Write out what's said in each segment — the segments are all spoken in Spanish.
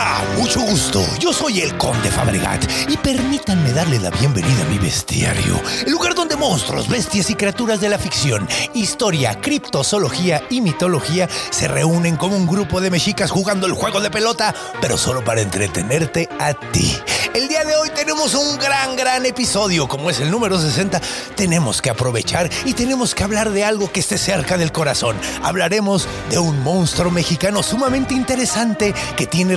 Hola, mucho gusto. Yo soy el Conde Fabregat y permítanme darle la bienvenida a mi bestiario, el lugar donde monstruos, bestias y criaturas de la ficción, historia, criptozoología y mitología se reúnen como un grupo de mexicas jugando el juego de pelota, pero solo para entretenerte a ti. El día de hoy tenemos un gran, gran episodio, como es el número 60. Tenemos que aprovechar y tenemos que hablar de algo que esté cerca del corazón. Hablaremos de un monstruo mexicano sumamente interesante que tiene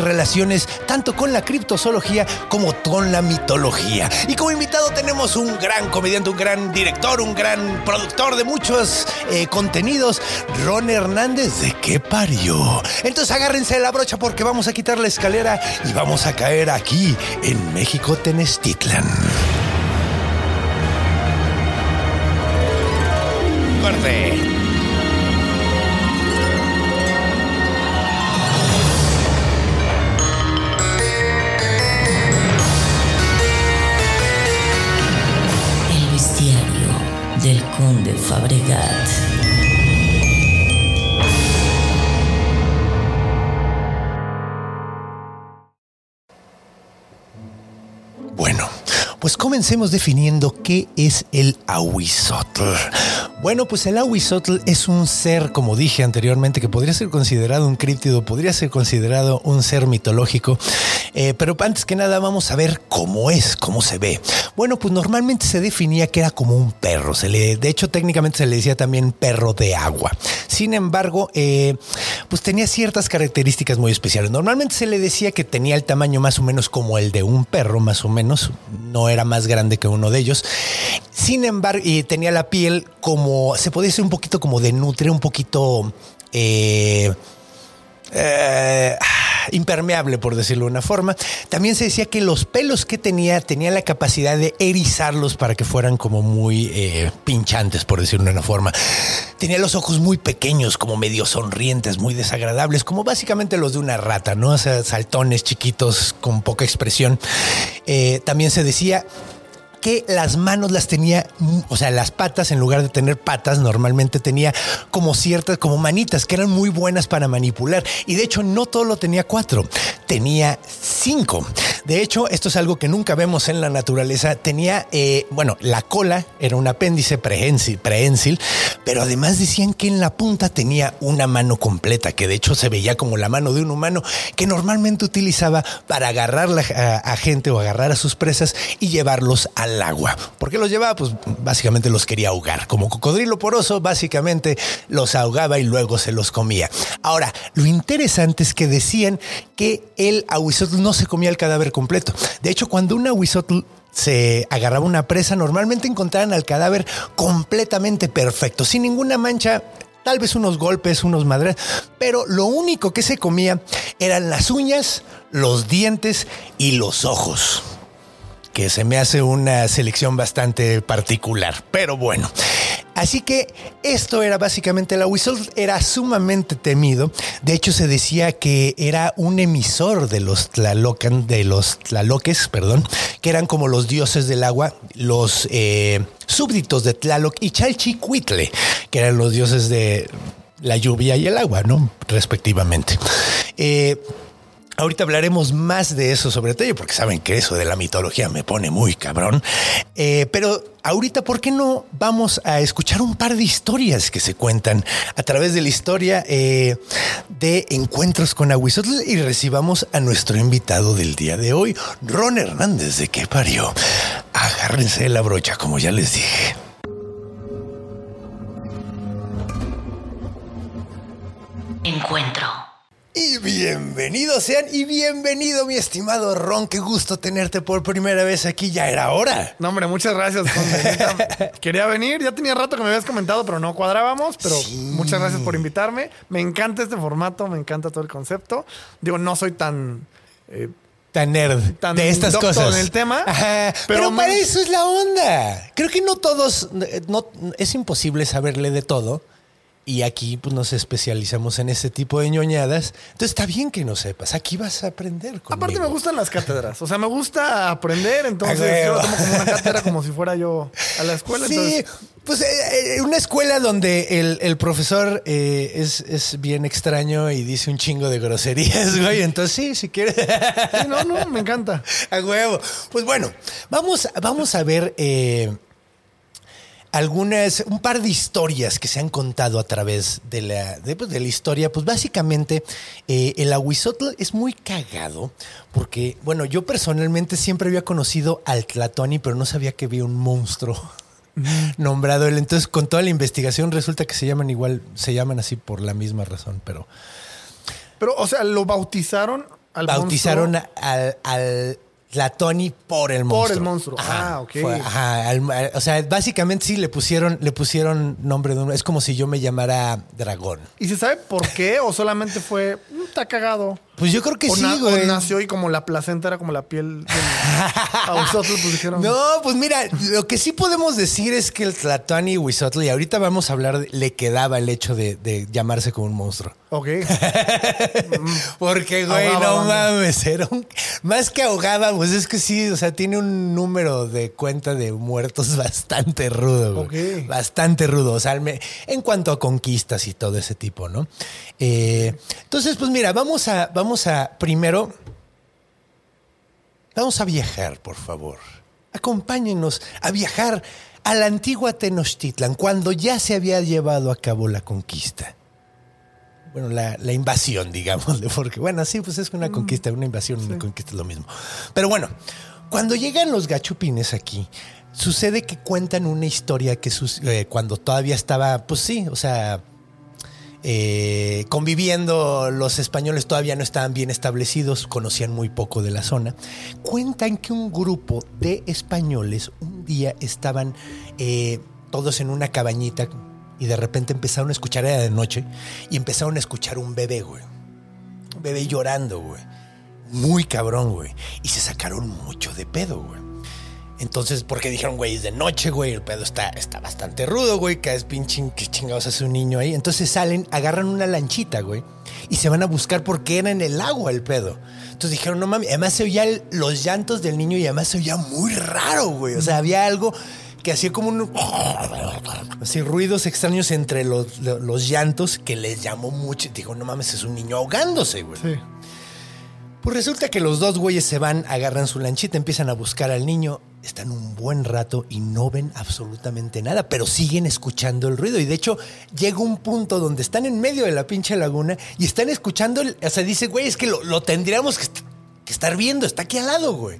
tanto con la criptozoología como con la mitología. Y como invitado tenemos un gran comediante, un gran director, un gran productor de muchos eh, contenidos, Ron Hernández. ¿De qué parió? Entonces agárrense la brocha porque vamos a quitar la escalera y vamos a caer aquí en México Tenestitlan. Corte. Conde pues comencemos definiendo qué es el Ahuizotl. Bueno, pues el Ahuizotl es un ser, como dije anteriormente, que podría ser considerado un críptido, podría ser considerado un ser mitológico, eh, pero antes que nada vamos a ver cómo es, cómo se ve. Bueno, pues normalmente se definía que era como un perro, se le, de hecho técnicamente se le decía también perro de agua. Sin embargo, eh, pues tenía ciertas características muy especiales. Normalmente se le decía que tenía el tamaño más o menos como el de un perro, más o menos, no era más grande que uno de ellos. Sin embargo, y tenía la piel como, se podía decir un poquito como de nutria, un poquito... eh, eh, impermeable, por decirlo de una forma. También se decía que los pelos que tenía tenían la capacidad de erizarlos para que fueran como muy eh, pinchantes, por decirlo de una forma. Tenía los ojos muy pequeños, como medio sonrientes, muy desagradables, como básicamente los de una rata, ¿no? O sea, saltones chiquitos con poca expresión. Eh, también se decía que las manos las tenía, mm, o sea, las patas, en lugar de tener patas, normalmente tenía como ciertas, como manitas, que eran muy buenas para manipular. Y de hecho, no todo lo tenía cuatro, tenía cinco. De hecho, esto es algo que nunca vemos en la naturaleza. Tenía, eh, bueno, la cola era un apéndice prehensil, prehensil, pero además decían que en la punta tenía una mano completa, que de hecho se veía como la mano de un humano, que normalmente utilizaba para agarrar la- a, a gente o agarrar a sus presas y llevarlos al agua. ¿Por qué los llevaba? Pues básicamente los quería ahogar. Como cocodrilo poroso, básicamente los ahogaba y luego se los comía. Ahora, lo interesante es que decían que el ahuizotl no se comía el cadáver completo. De hecho, cuando un ahuizotl se agarraba una presa, normalmente encontraban al cadáver completamente perfecto, sin ninguna mancha, tal vez unos golpes, unos madres, pero lo único que se comía eran las uñas, los dientes y los ojos que se me hace una selección bastante particular, pero bueno. Así que esto era básicamente la Whistle, era sumamente temido. De hecho, se decía que era un emisor de los Tlalocan, de los Tlaloques, perdón, que eran como los dioses del agua, los eh, súbditos de Tlaloc y Chalchicuitle, que eran los dioses de la lluvia y el agua, ¿no? Respectivamente. Eh, Ahorita hablaremos más de eso sobre todo, porque saben que eso de la mitología me pone muy cabrón. Eh, pero ahorita, ¿por qué no vamos a escuchar un par de historias que se cuentan a través de la historia eh, de encuentros con Aguizotl y recibamos a nuestro invitado del día de hoy, Ron Hernández de qué parió. Agárrense la brocha, como ya les dije. Encuentro Y bienvenidos sean y bienvenido mi estimado Ron, qué gusto tenerte por primera vez aquí, ya era hora. No, hombre, muchas gracias. Quería venir, ya tenía rato que me habías comentado, pero no cuadrábamos. Pero Sí. muchas gracias por invitarme. Me encanta este formato, me encanta todo el concepto. Digo, no soy tan. eh, Tan nerd Tan de estas cosas. en el tema, Ajá, pero, pero para eso es la onda. Creo que no todos, eh, no, es imposible saberle de todo. Y aquí pues, nos especializamos en ese tipo de ñoñadas. Entonces está bien que no sepas. Aquí vas a aprender. Conmigo. aparte, me gustan las cátedras. O sea, me gusta aprender. Entonces, Ah, yo lo tomo como una cátedra, como si fuera yo a la escuela. Sí, Entonces, pues eh, eh, una escuela donde el, el profesor eh, es, es bien extraño y dice un chingo de groserías, güey. Entonces, sí, si quieres. sí, no, no, me encanta. A huevo. Pues bueno, vamos, vamos a ver eh, algunas, un par de historias que se han contado a través de la, de, pues, de la historia. Pues básicamente, eh, el aguizotl es muy cagado porque, bueno, yo personalmente siempre había conocido al Tlatoni, pero no sabía que había un monstruo. nombrado él entonces con toda la investigación resulta que se llaman igual se llaman así por la misma razón pero Pero, o sea, lo bautizaron al bautizaron monstruo? a- al, al Tlatoni por el monstruo. Por el monstruo. Ah, ok. Fue- ajá, al- al- o sea, básicamente sí le pusieron, le pusieron nombre de uno. Es como si yo me llamara Dragón. ¿Y se sabe por qué? ¿O solamente fue, "Mm, está cagado? Pues yo creo que o, sí, güey. nació y como la placenta era como la piel del Auzotl, pues dijeron. No, pues mira, lo que sí podemos decir es que el Tlatoani Huizotl, y ahorita vamos a hablar, de- le quedaba el hecho de, de llamarse como un monstruo. Ok. Porque, güey, Ahogaba no mames, era un... Más que ahogaba, pues es que sí, o sea, tiene un número de cuenta de muertos bastante rudo, güey. Ok. Bastante rudo, o sea, en cuanto a conquistas y todo ese tipo, ¿no? Eh, entonces, pues mira, vamos a, vamos a, primero, vamos a viajar, por favor. Acompáñenos a viajar a la antigua Tenochtitlan, cuando ya se había llevado a cabo la conquista bueno, la, la invasión, digámosle, porque bueno, sí, pues es una conquista, una invasión, una conquista es lo mismo. Pero bueno, cuando llegan los gachupines aquí, sucede que cuentan una historia que eh, cuando todavía estaba, pues sí, o sea, eh, conviviendo, los españoles todavía no estaban bien establecidos, conocían muy poco de la zona. Cuentan que un grupo de españoles un día estaban eh, todos en una cabañita y de repente empezaron a escuchar, era de noche, y empezaron a escuchar un bebé, güey. Un bebé llorando. Muy cabrón, güey. Y se sacaron mucho de pedo. Entonces, porque dijeron, güey, es de noche, güey, el pedo está, está bastante rudo, güey, que es pinche, que chingados hace un niño ahí. Entonces salen, agarran una lanchita, güey, y se van a buscar porque era en el agua el pedo. Entonces dijeron, no mames, además se oía los llantos del niño y además se oía muy raro, güey. O sea, había algo que hacía como un... Así, ruidos extraños entre los, los llantos que les llamó mucho. Dijo, no mames, es un niño ahogándose, güey. Sí. Pues resulta que los dos güeyes se van, agarran su lanchita, empiezan a buscar al niño, están un buen rato y no ven absolutamente nada, pero siguen escuchando el ruido. Y de hecho, llega un punto donde están en medio de la pinche laguna y están escuchando, el, o sea, dice, güey, es que lo, tendríamos que, est- que estar viendo, está aquí al lado, güey.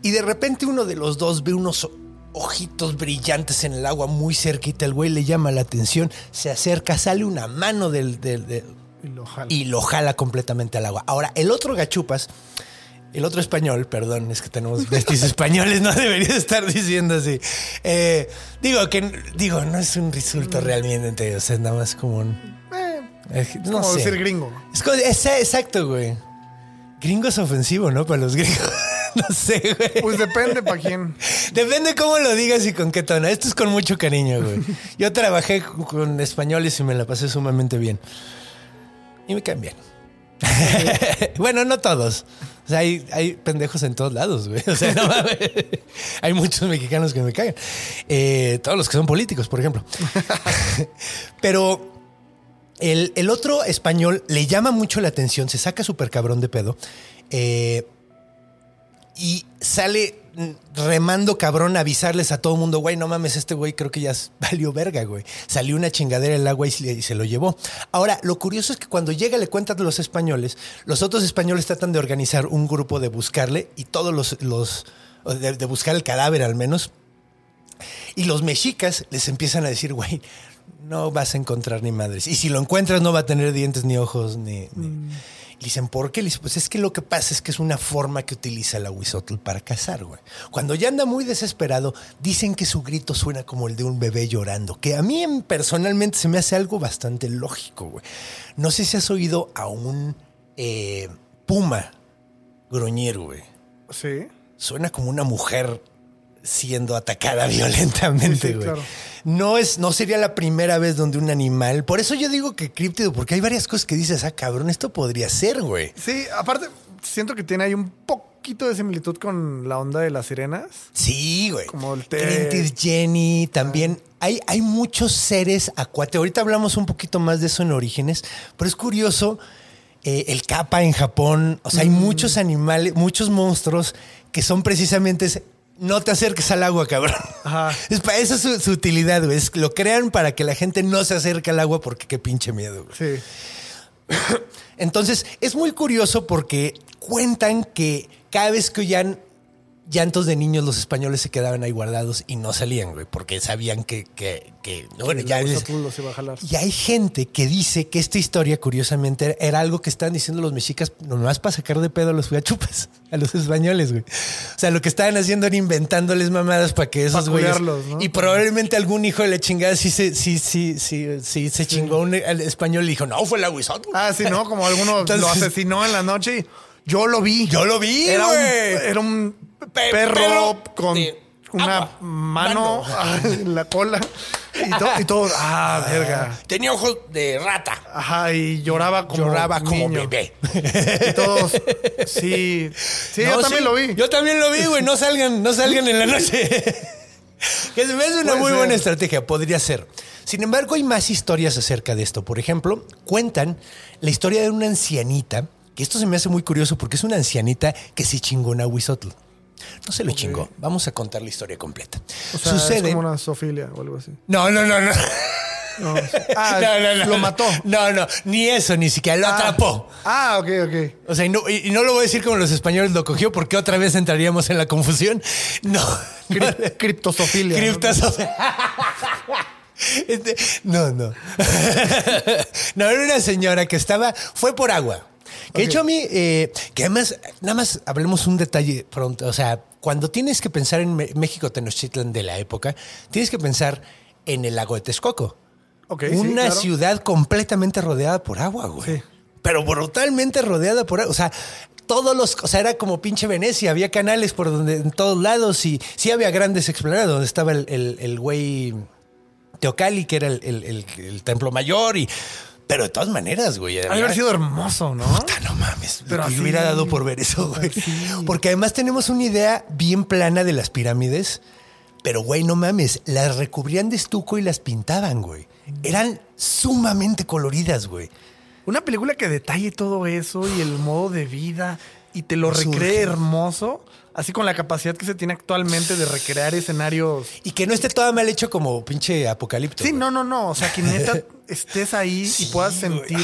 Y de repente uno de los dos ve unos ojitos brillantes en el agua muy cerquita, el güey le llama la atención, se acerca, sale una mano del- Y lo jala. y lo jala completamente al agua. Ahora, el otro gachupas, el otro español, perdón, es que tenemos vestis españoles, no debería estar diciendo así. Eh, digo que, digo, no es un insulto realmente, o sea, nada más como un... Eh, eh, es no como sé. decir gringo. Es como- es- exacto, güey. Gringo es ofensivo, ¿no? Para los gringos. no sé, güey. Pues depende para quién. Depende cómo lo digas y con qué tono. Esto es con mucho cariño, güey. Yo trabajé con españoles y me la pasé sumamente bien. Y me caen bien. bueno, no todos. O sea, hay, hay pendejos en todos lados, güey. O sea, no mames. Hay muchos mexicanos que me cagan. Eh, todos los que son políticos, por ejemplo. Pero el, el otro español le llama mucho la atención, se saca súper cabrón de pedo. eh, y sale remando cabrón avisarles a todo mundo, güey, no mames, este güey creo que ya valió verga, güey. Salió una chingadera el agua y se, lo llevó. Ahora, lo curioso es que cuando llega le cuentan los españoles, los otros españoles tratan de organizar un grupo de buscarle y todos los, de, buscar el cadáver al menos. Y los mexicas les empiezan a decir, güey, no vas a encontrar ni madres. Y si lo encuentras, no va a tener dientes, ni ojos, ni. ni- Mm. Dicen, ¿por qué? Le pues es que lo que pasa es que es una forma que utiliza el aguizotl para cazar, güey. Cuando ya anda muy desesperado, dicen que su grito suena como el de un bebé llorando, que a mí personalmente se me hace algo bastante lógico, güey. No sé si has oído a un eh, puma gruñir, güey. Sí. Suena como una mujer siendo atacada violentamente, Sí, sí, güey. claro. No es, no sería la primera vez donde un animal. Por eso yo digo que críptido, porque hay varias cosas que dices, ah, cabrón, esto podría ser, güey. Sí, aparte, siento que tiene ahí un poquito de similitud con la onda de las sirenas. Sí, güey. Como el té. Jenny, también. Hay, hay muchos seres acuáticos. Ahorita hablamos un poquito más de eso en Orígenes, pero es curioso. eh, el capa en Japón, o sea, hay muchos animales, muchos monstruos que son precisamente no te acerques al agua, cabrón. Ajá. Es para eso es su, su utilidad, güey. Es- lo crean para que la gente no se acerque al agua porque qué pinche miedo, güey. Sí. Entonces, es muy curioso porque cuentan que cada vez que oían llantos de niños, los españoles se quedaban ahí guardados y no salían, güey, porque sabían que, que, que- bueno, ya es- Aguizotl los iba a jalar. y hay gente que dice que esta historia, curiosamente, era algo que estaban diciendo los mexicas nomás para sacar de pedo a los chupas, a los españoles, güey. O sea, lo que estaban haciendo era inventándoles mamadas para que esos güeyes. ¿no? Y probablemente algún hijo de la chingada sí se, sí, sí, sí, sí, se chingó un al español y dijo, no, fue el aguizotl. Ah, sí, ¿no? Como alguno Entonces- lo asesinó en la noche y yo lo vi. Yo lo vi, Era un, güey. era un Pe- perro, perro con de una agua. mano, en la cola. Y, to- y todo, ah, verga. Tenía ojos de rata. Ajá, y lloraba como Lloraba como niño. bebé. Y todos, sí. Sí, yo No, también sí, lo vi. Yo también lo vi, güey. No salgan, no salgan en la noche. que se me hace una Puede muy ser. buena estrategia, podría ser. Sin embargo, hay más historias acerca de esto. Por ejemplo, cuentan la historia de una ancianita, que esto se me hace muy curioso porque es una ancianita que sí chingó un aguizotl. No se lo chingó. Vamos a contar la historia completa. O sea, Sucede. es como una sofilia o algo así. No, no, no, no. No. Ah, No, no, no. lo mató. No, no, ni eso, ni siquiera lo Ah. atrapó. Ah, ok, ok. O sea, y no, y- no lo voy a decir como los españoles lo cogió porque otra vez entraríamos en la confusión. No. Cri-. Criptosofilia. Este, no, no. no, era una señora que estaba, fue por agua. Que de hecho a mí, eh, que además, nada más hablemos un detalle pronto. O sea, cuando tienes que pensar en México Tenochtitlan de la época, tienes que pensar en el lago de Texcoco. Ok, sí, una claro. ciudad completamente rodeada por agua, güey. Sí. Pero brutalmente rodeada por agua. O sea, todos los, o sea, era como pinche Venecia, había canales por donde, en todos lados y sí había grandes explanadas donde estaba el, el, el güey Teocali, que era el- el templo mayor y, pero de todas maneras, güey. Ha haber sido hermoso, ¿no? Puta, no mames. Pero yo así- hubiera dado por ver eso, güey. Sí. Porque además tenemos una idea bien plana de las pirámides. Pero, güey, no mames. Las recubrían de estuco y las pintaban, güey. Eran sumamente coloridas, güey. Una película que detalle todo eso y el modo de vida y te lo Surge. recree hermoso, así con la capacidad que se tiene actualmente de recrear escenarios. Y que no esté todo mal hecho como pinche apocalipto. Sí, no, no, no. O sea, que neta estés ahí Sí, y puedas sentir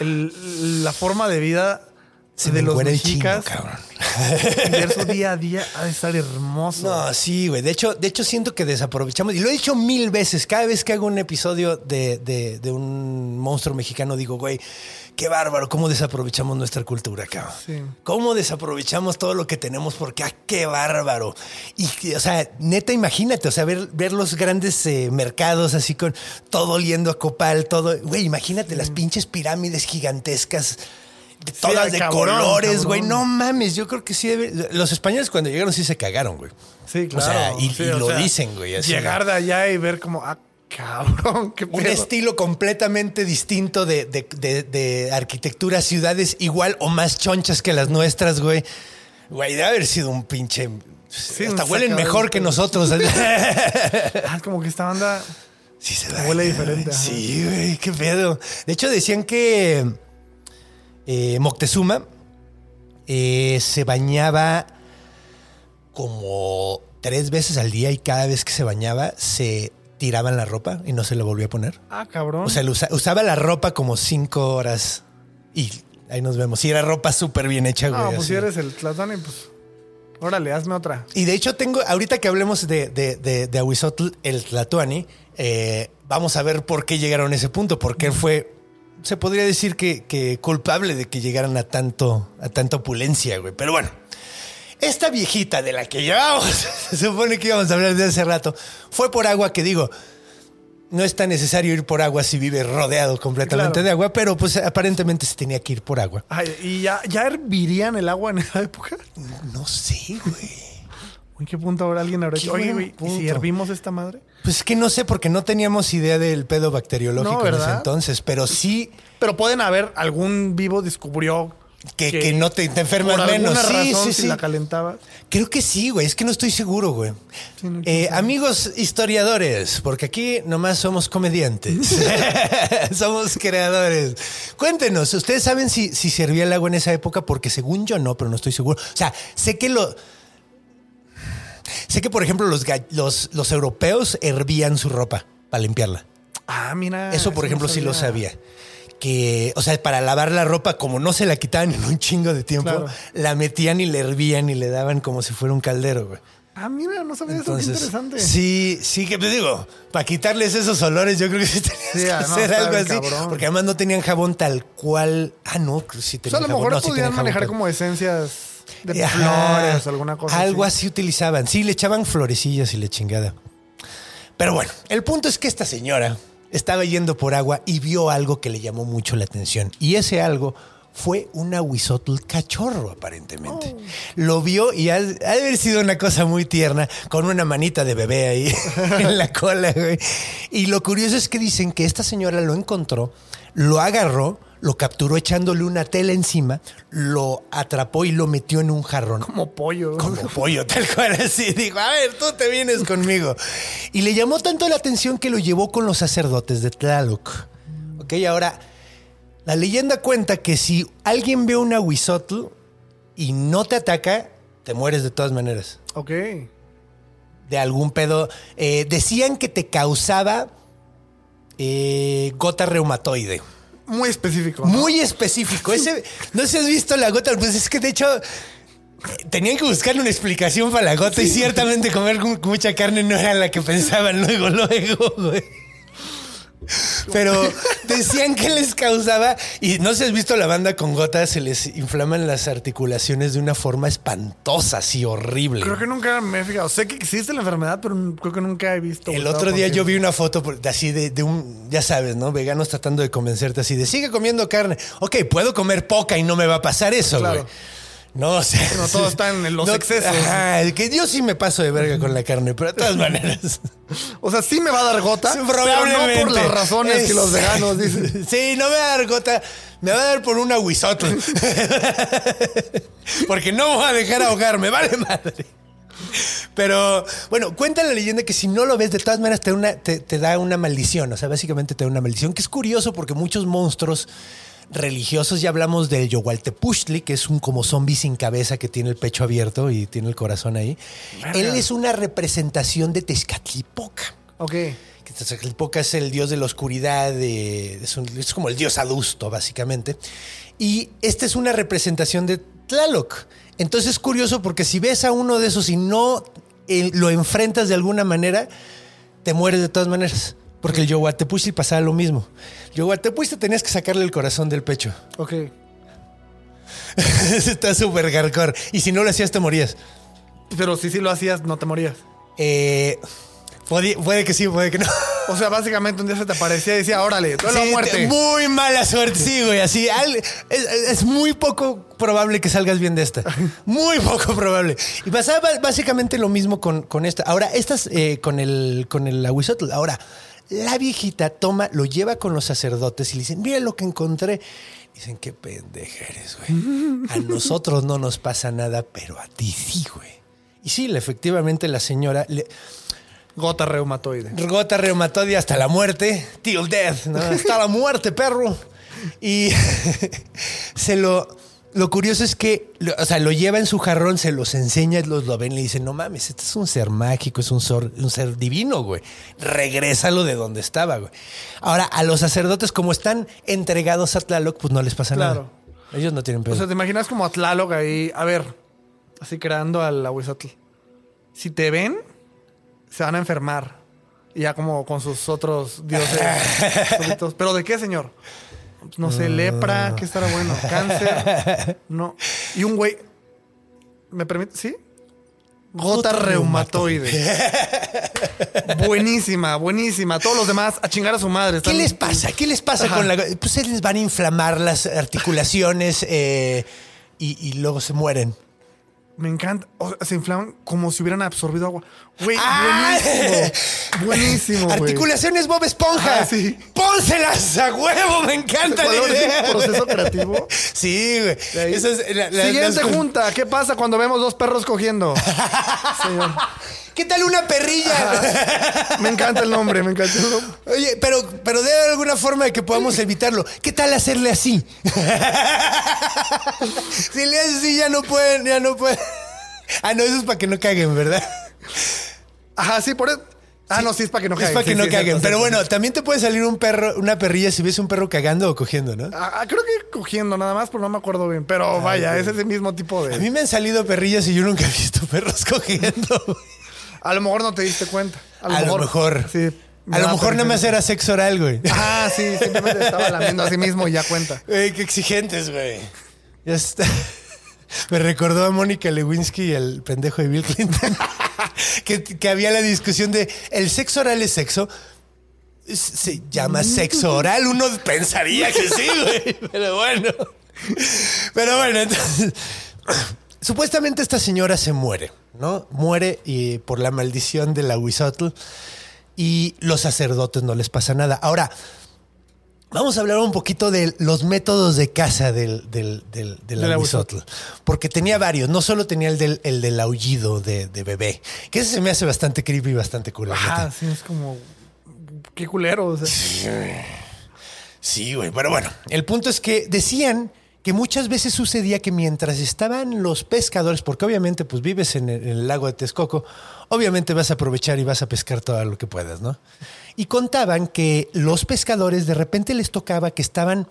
el- la forma de vida Se de me los encuera el chingo, mexicas. cabrón. y ver su día a día ha de estar hermoso. No, sí, güey. De hecho, de hecho, siento que desaprovechamos. Y lo he dicho mil veces. Cada vez que hago un episodio de, de- de un monstruo mexicano, digo, güey, qué bárbaro, cómo desaprovechamos nuestra cultura, cabrón. Sí. Cómo desaprovechamos todo lo que tenemos, porque ah, qué bárbaro. Y, o sea, neta, imagínate, o sea, ver, ver los grandes eh, mercados así con todo oliendo a copal, todo. Güey, imagínate las pinches pirámides gigantescas. Todas de cabrón, colores, güey. No mames, yo creo que sí. debe- Los españoles cuando llegaron sí se cagaron, güey. Sí, O sea, claro. y, Sí, y o lo sea, dicen, güey. Llegar de allá y ver como, ah, cabrón, qué Un pedo. estilo completamente distinto de, de- de- de arquitectura, ciudades igual o más chonchas que las nuestras, güey. Güey, debe haber sido un pinche. hasta un huelen mejor que nosotros. Ah, como que esta banda. sí, se da. Huele diferente. Sí, güey, qué pedo. De hecho, decían que eh, Moctezuma eh, se bañaba como tres veces al día y cada vez que se bañaba se tiraban la ropa y no se la volvía a poner. Ah, cabrón. O sea, usa- usaba la ropa como cinco horas y ahí nos vemos. Y era ropa súper bien hecha, güey. ah, pues así. si eres el Tlazani, pues Órale, hazme otra. Y de hecho tengo, ahorita que hablemos de, de, de, de Ahuizotl, el Tlatuani, eh, vamos a ver por qué llegaron a ese punto, porque él fue, se podría decir que, que culpable de que llegaran a tanto, a tanta opulencia, güey. Pero bueno, esta viejita de la que llevamos, se supone que íbamos a hablar de hace rato, fue por agua que digo, no es tan necesario ir por agua si vives rodeado completamente Claro. de agua, pero pues aparentemente se tenía que ir por agua. Ay, ¿Y ya, ya hervirían el agua en esa época? No sé, güey. ¿En qué punto ahora alguien habrá dicho, oye, buen güey, ¿y punto. si hervimos esta madre? Pues es que no sé, porque no teníamos idea del pedo bacteriológico No, en ese entonces, pero sí Pero pueden haber, algún vivo descubrió que, que no te, te enfermas por menos. alguna Sí, razón, sí, si la calentaba. Creo que sí, güey. Es que no estoy seguro, güey. Sí, no, Eh, amigos historiadores, porque aquí nomás somos comediantes. somos creadores. Cuéntenos, ¿ustedes saben si, si servía el agua en esa época? Porque según yo no, pero no estoy seguro. O sea, sé que lo... Sé que, por ejemplo, los, los, los europeos hervían su ropa para limpiarla. Ah, mira. Eso, por no ejemplo, sí lo sabía. Que, o sea, para lavar la ropa, como no se la quitaban en un chingo de tiempo, Claro. la metían y le hervían y le daban como si fuera un caldero, güey. Ah, mira, no sabía eso. Qué interesante. sí, sí que te digo, para quitarles esos olores, yo creo que sí tenías Sí, que ah, no, hacer algo así. cabrón. Porque además no tenían jabón tal cual. Ah, no, sí O sea, tenían a lo jabón. mejor No, podían tenían manejar como esencias de Ajá, flores alguna cosa Algo así. así utilizaban. Sí, le echaban florecillas y le chingada. Pero bueno, el punto es que esta señora estaba yendo por agua y vio algo que le llamó mucho la atención. Y ese algo fue un aguizotl cachorro, aparentemente. Lo vio y ha, ha de haber sido una cosa muy tierna, con una manita de bebé ahí en la cola, güey. Y lo curioso es que dicen que esta señora lo encontró, lo agarró, lo capturó echándole una tela encima, lo atrapó y lo metió en un jarrón. Como pollo. Como pollo, tal cual así. Dijo, a ver, tú te vienes conmigo. Y le llamó tanto la atención que lo llevó con los sacerdotes de Tlaloc. Ok, ahora, la leyenda cuenta que si alguien ve un aguizotl y no te ataca, te mueres de todas maneras. Ok. De algún pedo. Eh, decían que te causaba eh, gota reumatoide. Muy específico. ¿no? Muy específico. Ese, no sé si has visto la gota, pues es que de hecho eh, tenían que buscarle una explicación para la gota y ciertamente comer mu- mucha carne no era la que pensaban luego, luego, güey. Pero decían que les causaba, y no si has visto la banda con gotas, se les inflaman las articulaciones de una forma espantosa, así horrible. Creo que nunca me he fijado. Sé que existe la enfermedad, pero creo que nunca he visto. El otro día yo vi una foto así de, de un, ya sabes, ¿no? Veganos tratando de convencerte así de sigue comiendo carne. Ok, puedo comer poca y no me va a pasar eso, Claro. güey. No, o sea. No, todo está en los excesos. Ajá, el que yo sí me paso de verga con la carne, pero de todas maneras. O sea, sí me va a dar gota, Sí, pero no por las razones que los veganos dicen. Sí, no me va a dar gota, me va a dar por un aguizotl. Porque no voy a dejar ahogarme, vale madre. Pero bueno, cuenta la leyenda que si no lo ves, de todas maneras te, da una- te- te da una maldición. O sea, básicamente te da una maldición, que es curioso porque muchos monstruos religiosos, ya hablamos del Yogualtepuchtli, que es un como zombie sin cabeza que tiene el pecho abierto y tiene el corazón ahí. Él es una representación de Tezcatlipoca. Ok. Tezcatlipoca es el dios de la oscuridad, de- es, un- es como el dios adusto, básicamente. Y esta es una representación de Tlaloc. Entonces es curioso porque si ves a uno de esos y no eh, lo enfrentas de alguna manera, te mueres de todas maneras. Porque el Yoguatepuchtli pasaba lo mismo. Yoguatepuchtli tenías que sacarle el corazón del pecho. Ok. Está súper hardcore. Y si no lo hacías, te morías. Pero si sí lo hacías, no te morías. Eh, puede, puede que sí, puede que no. O sea, básicamente un día se te aparecía y decía, órale, duelo a Sí, muerte. te- Muy mala suerte, sí, güey. Así, al- es, es muy poco probable que salgas bien de esta. Muy poco probable. Y pasaba básicamente lo mismo con, con esta. Ahora, estas eh, con el con el aguizotl. Ahora, la viejita toma, lo lleva con los sacerdotes y le dicen, mira lo que encontré. Dicen, qué pendeja eres, güey. A nosotros no nos pasa nada, pero a ti sí, güey. Y sí, efectivamente la señora... le- Gota reumatoide. Gota reumatoide hasta la muerte. Till death, ¿no? Hasta la muerte, perro. Y se lo. Lo curioso es que, o sea, lo lleva en su jarrón, se los enseña, los lo ven y le dicen, no mames, este es un ser mágico, es un ser, un ser divino, güey. Regrésalo de donde estaba, güey. Ahora, a los sacerdotes, como están entregados a Tlaloc, pues no les pasa Claro. nada. Ellos no tienen pedo. O sea, te imaginas como a Tlaloc ahí. A ver, así creando al Ahuizotl. Si te ven, se van a enfermar. Y ya como con sus otros dioses. ¿Pero de qué, señor? No sé, lepra, ¿qué estará bueno? Cáncer. No. Y un güey. ¿Me permite? ¿Sí? Gota reumatoide. buenísima, buenísima. Todos los demás a chingar a su madre. ¿Qué les pasa? ¿Qué les pasa Ajá. con la... Pues se les van a inflamar las articulaciones eh, y, y luego se mueren. Me encanta. O sea, se inflaman como si hubieran absorbido agua. Güey, ¡Ah! buenísimo. Buenísimo. güey. Articulaciones Bob Esponja. Ajá, sí. Pónselas a huevo, me encanta la ¿Cuál es idea. proceso creativo? Sí, güey. Es la- la- Siguiente las- junta. ¿Qué pasa cuando vemos dos perros cogiendo? Señor. ¿Qué tal una perrilla? Me encanta el nombre, me encanta el nombre. Oye, pero, pero debe haber alguna forma de que podamos evitarlo. ¿Qué tal hacerle así? si le haces así, ya no pueden, ya no pueden. Ah, no, eso es para que no caguen, ¿verdad? Ajá, sí, por eso. Ah, no, sí, es para que no es caguen. para que Sí, no sí, caguen. Pero bueno, también te puede salir un perro, una perrilla si ves un perro cagando o cogiendo, ¿no? Ah, ah, creo que cogiendo nada más, pero no me acuerdo bien. Pero vaya, es ese mismo tipo de. A mí me han salido perrillas y yo nunca he visto perros cogiendo. A lo mejor no te diste cuenta. A lo mejor. Sí. A lo mejor nada más era sexo oral, güey. Ah, sí, simplemente estaba lamiendo a sí mismo y ya cuenta. Güey, qué exigentes, güey. Ya está. Me recordó a Mónica Lewinsky y el pendejo de Bill Clinton. que, que había la discusión de el sexo oral es sexo. Se llama sexo oral. Uno pensaría que sí, güey. Pero bueno. Pero bueno, entonces. Supuestamente esta señora se muere, ¿no? Muere y por la maldición de la Huizotl y los sacerdotes no les pasa nada. Ahora, Vamos a hablar un poquito de los métodos de caza del, del, del, del Del ahuizotl. Porque tenía varios. No solo tenía el del, el del aullido de, de bebé. Que ese se me hace bastante creepy y bastante cool. la Ah, sí, es como. Qué culero. o sea. Sí, güey. Pero bueno, el punto es que decían que muchas veces sucedía que mientras estaban los pescadores, porque obviamente pues vives en el, en el lago de Texcoco, obviamente vas a aprovechar y vas a pescar todo lo que puedas, ¿no? Y contaban que los pescadores de repente les tocaba que estaban,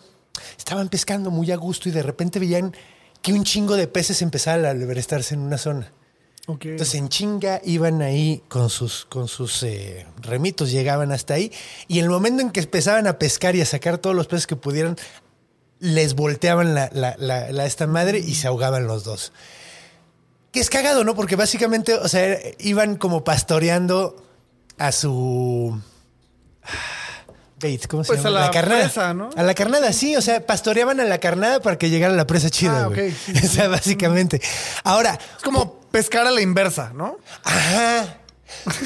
estaban pescando muy a gusto y de repente veían que un chingo de peces empezaban a alberestarse en una zona. Entonces en chinga iban ahí con sus, con sus eh, remitos, llegaban hasta ahí y en el momento en que empezaban a pescar y a sacar todos los peces que pudieran, les volteaban la, la- la- la- esta madre y se ahogaban los dos. Que es cagado, ¿no? Porque básicamente, o sea, iban como pastoreando a su... Bait, ¿cómo se Pues llama? a la carnada. presa, ¿no? A la carnada, sí. O sea, pastoreaban a la carnada para que llegara la presa chida, Ah, o sea, básicamente. Ahora, Es como pescar a la inversa, ¿no? Ajá.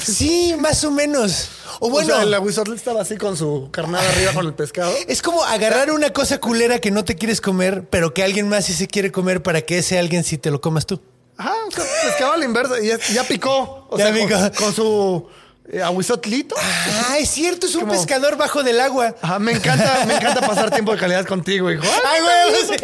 Sí, más o menos. O bueno, o sea, el aguizotl estaba así con su carnada arriba con el pescado. es como agarrar una cosa culera que no te quieres comer, pero que alguien más sí se quiere comer para que ese alguien sí te lo comas tú. Ajá, o sea, pescaba a la inversa y ya, ya picó. O Ya sea, con- picó. Con, su eh, aguizotlito. Ah, es cierto, es un Como- pescador bajo del agua. Ajá, me encanta, me encanta pasar tiempo de calidad contigo, hijo. ¡Ay, huevos!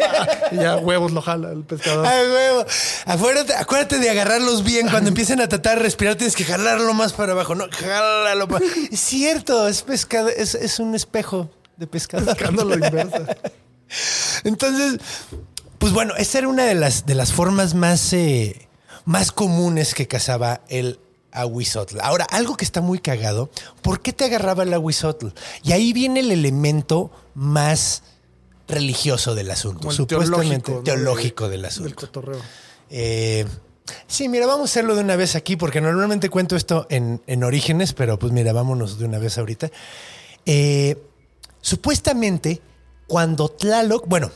Y ya huevos lo jala el pescador. ¡Ay, huevo! Acuérdate, acuérdate de agarrarlos bien. Cuando empiecen a tratar de respirar, tienes que jalarlo más para abajo. No, jálalo para... Es cierto, es pescado, es, es un espejo de pescador. Pescándolo inversa. Entonces, pues bueno, esa era una de las, de las formas más, eh, más comunes que cazaba el aguizotl. Ahora, algo que está muy cagado, ¿por qué te agarraba el aguizotl? Y ahí viene el elemento más religioso del asunto, Como el supuestamente teológico, ¿no? teológico De- del Del asunto. cotorreo. Eh, sí, mira, vamos a hacerlo de una vez aquí, porque normalmente cuento esto en, en orígenes, pero pues mira, vámonos de una vez ahorita. Eh, supuestamente, cuando Tlaloc, bueno,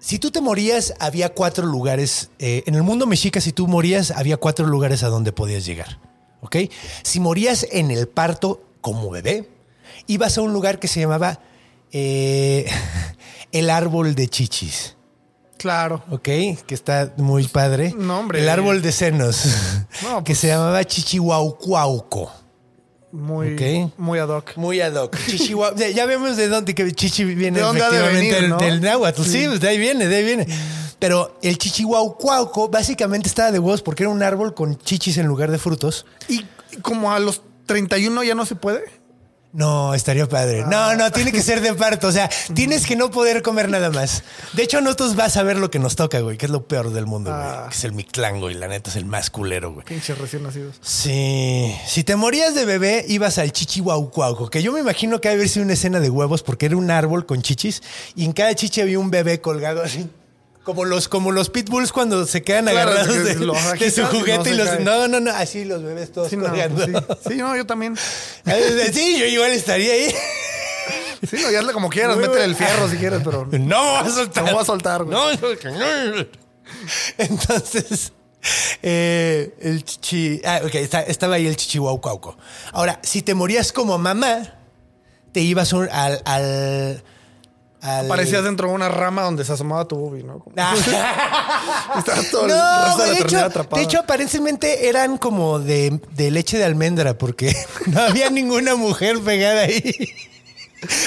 si tú te morías, había cuatro lugares. eh, en el mundo mexica, si tú morías, había cuatro lugares a donde podías llegar. ¿Ok? Si morías en el parto como bebé, ibas a un lugar que se llamaba eh, el árbol de chichis. Claro. Ok, que está muy padre. No, hombre. El árbol de senos. No, que pues- se llamaba Chichihuaucuauco. Muy, muy ad hoc. Muy ad hoc. Chichihuau- ya, ya vemos de dónde que chichi viene ¿De dónde ha de efectivamente venir, del, no? del náhuatl. Sí. Sí. pues de ahí viene, de ahí viene. Pero el chichihuaucuauco básicamente estaba de huevos porque era un árbol con chichis en lugar de frutos. Y como a los 31 ya no se puede. No, estaría padre. No, no, tiene que ser de parto. O sea, tienes que no poder comer nada más. De hecho, nosotros vas a ver lo que nos toca, güey, que es lo peor del mundo, güey. Ah. Que es el Mictlán, güey. La neta es el más culero, güey. Pinches recién nacidos. Sí. Si te morías de bebé, ibas al chichihuaucuauco, que yo me imagino que haber sido una escena de huevos porque era un árbol con chichis y en cada chichi había un bebé colgado así. Como los, como los pitbulls cuando se quedan Claro, agarrados que de, su no juguete y los. No, no, no. Así los bebés todos Sí, no, pues sí. Sí, no, yo también. Sí, yo igual estaría ahí. Sí, no, hazle como quieras, Muy métele el bueno. fierro si quieres, pero. No vas a soltar. No voy a soltar, güey. No. Entonces, eh, el chichi. Ah, ok, está- estaba ahí el chichihuaucauco. Ahora, si te morías como mamá, te ibas un- al. al, al- Parecías dentro de una rama donde se asomaba tu boobie, ¿no? Ah. Estaba todo el No, resto de güey, la de, hecho, atrapado. de hecho, aparentemente eran como de, de leche de almendra, porque no había ninguna mujer pegada ahí.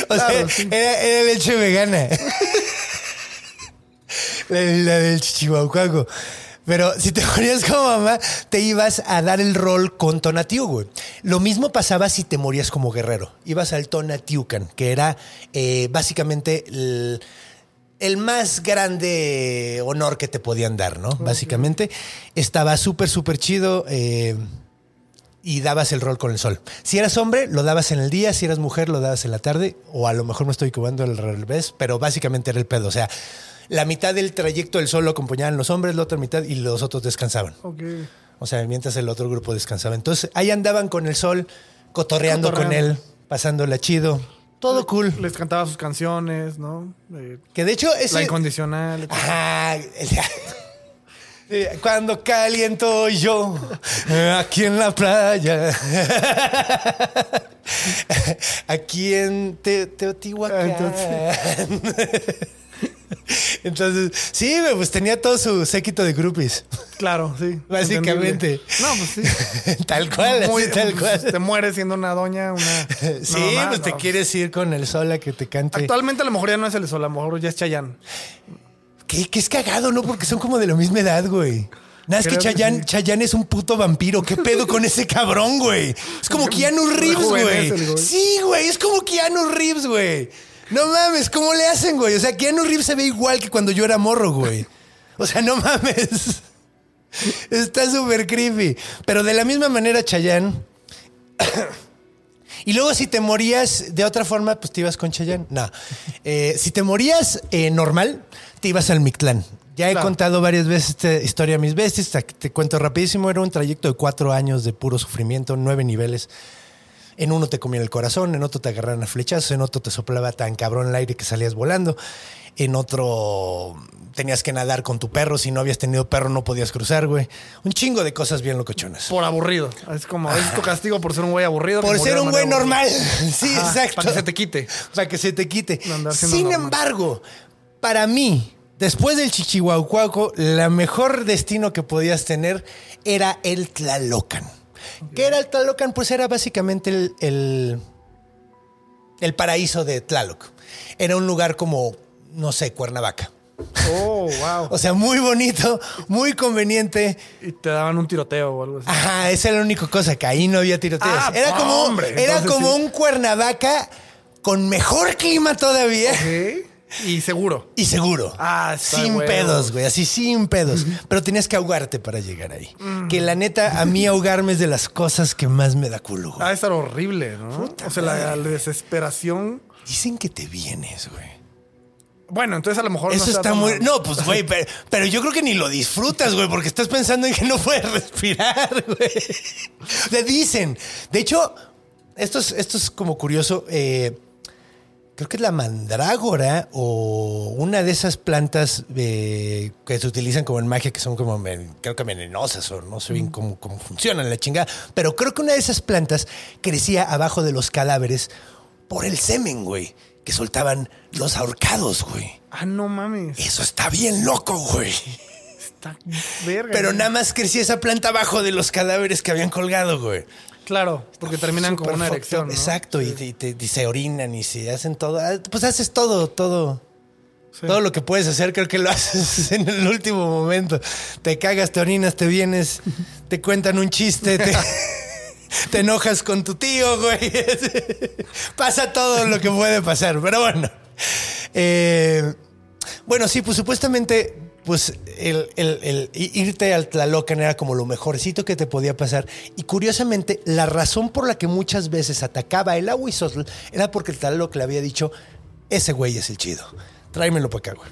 O Claro, sea, sí. era, era leche vegana. la, la del chichihuaucuaco. Pero si te morías como mamá, te ibas a dar el rol con Tonatiuh, güey. Lo mismo pasaba si te morías como guerrero. Ibas al Tonatiucan, que era eh, básicamente el, el más grande honor que te podían dar, ¿no? Básicamente. Estaba súper, súper chido. eh, y dabas el rol con el sol. Si eras hombre, lo dabas en el día, si eras mujer, lo dabas en la tarde, o a lo mejor me estoy cubando al revés, pero básicamente era el pedo. O sea, la mitad del trayecto del sol lo acompañaban los hombres, la otra mitad y los otros descansaban. Ok. O sea, mientras el otro grupo descansaba. Entonces, ahí andaban con el sol, cotorreando, con él, pasándola chido. Todo cool. Les cantaba sus canciones, ¿no? Eh, Que de hecho, ese. la incondicional. Ajá, Cuando caliento yo aquí en la playa, aquí en Te- Teotihuacán. Entonces, sí, güey, pues tenía todo su séquito de groupies. Claro, sí. Básicamente. entendible. No, pues sí. tal cual, Muy- así, tal pues, cual. Te mueres siendo una doña, una. Sí, una mamá, pues te no. quieres ir con el sol a que te cante. Actualmente a lo mejor ya no es el sol, a lo mejor ya es Chayanne. Que, que es cagado, ¿no? Porque son como de la misma edad, güey. Nada, es que que Chayanne, sí. Chayanne es un puto vampiro. ¿Qué pedo con ese cabrón, güey? Es como Keanu Reeves, güey. Sí, güey, es como Keanu Reeves, güey. No mames, ¿cómo le hacen, güey? O sea, Keanu Reeves se ve igual que cuando yo era morro, güey. O sea, no mames. Está súper creepy. Pero de la misma manera, Chayanne. Y luego si te morías de otra forma, pues te ibas con Chayanne. No. Eh, si te morías eh, normal, te ibas al Mictlán. Ya he Claro. contado varias veces esta historia a mis bestias. Te, te cuento rapidísimo. Era un trayecto de cuatro años de puro sufrimiento, nueve niveles. En uno te comían el corazón, en otro te agarraban a flechazos, en otro te soplaba tan cabrón el aire que salías volando, en otro tenías que nadar con tu perro, si no habías tenido perro no podías cruzar, güey. Un chingo de cosas bien locochonas. Por aburrido. Es como, es tu castigo por ser un güey aburrido. Por ser un güey normal. Sí, Ajá, exacto. Para que se te quite. Para que se te quite. Sin normal. embargo, para mí, después del Chichihuaucuaco, la mejor destino que podías tener era el Tlalocan. ¿Qué era el Tlalocan? Pues era básicamente el, el, el paraíso de Tlaloc. Era un lugar como, no sé, Cuernavaca. Oh, wow. O sea, muy bonito, muy conveniente. y te daban un tiroteo o algo así. Ajá, esa era la única cosa, que ahí no había tiroteos. Ah, era como, hombre, era entonces como sí. un Cuernavaca con mejor clima todavía. Ok. Y seguro. Y seguro. Ah, Sin pedos, güey. Así sin pedos. Pero tenías que ahogarte para llegar ahí. Que la neta, a mí ahogarme es de las cosas que más me da culo, güey. Ah, estar horrible, ¿no? o sea, la, la desesperación. Dicen que te vienes, güey. Bueno, entonces a lo mejor Eso no está muy. No, pues, güey, pero, pero yo creo que ni lo disfrutas, güey, porque estás pensando en que no puedes respirar, güey. O sea, dicen. De hecho, esto es, esto es como curioso. eh, creo que es la mandrágora o una de esas plantas eh, que se utilizan como en magia, que son como, creo que venenosas o no sé bien cómo, cómo funcionan la chingada. Pero creo que una de esas plantas crecía abajo de los cadáveres por el semen, güey, que soltaban los ahorcados, güey. Ah, no mames. Eso está bien loco, güey. Está verga. Pero nada más crecía esa planta abajo de los cadáveres que habían colgado, güey. Claro, porque terminan con una erección. Exacto, y, te- y te- y se orinan y se hacen todo. Ah, Pues haces todo, todo. Sí. Todo lo que puedes hacer, creo que lo haces en el último momento. Te cagas, te orinas, te vienes, te cuentan un chiste, te, Te enojas con tu tío, güey. Pasa todo lo que puede pasar, pero bueno. Eh, bueno, sí, pues supuestamente, pues el, el- el irte al Tlalocan era como lo mejorcito que te podía pasar. Y curiosamente, la razón por la que muchas veces atacaba el Ahuizotl era porque el Tlaloc le había dicho: Ese güey es el chido. Tráemelo para acá, güey.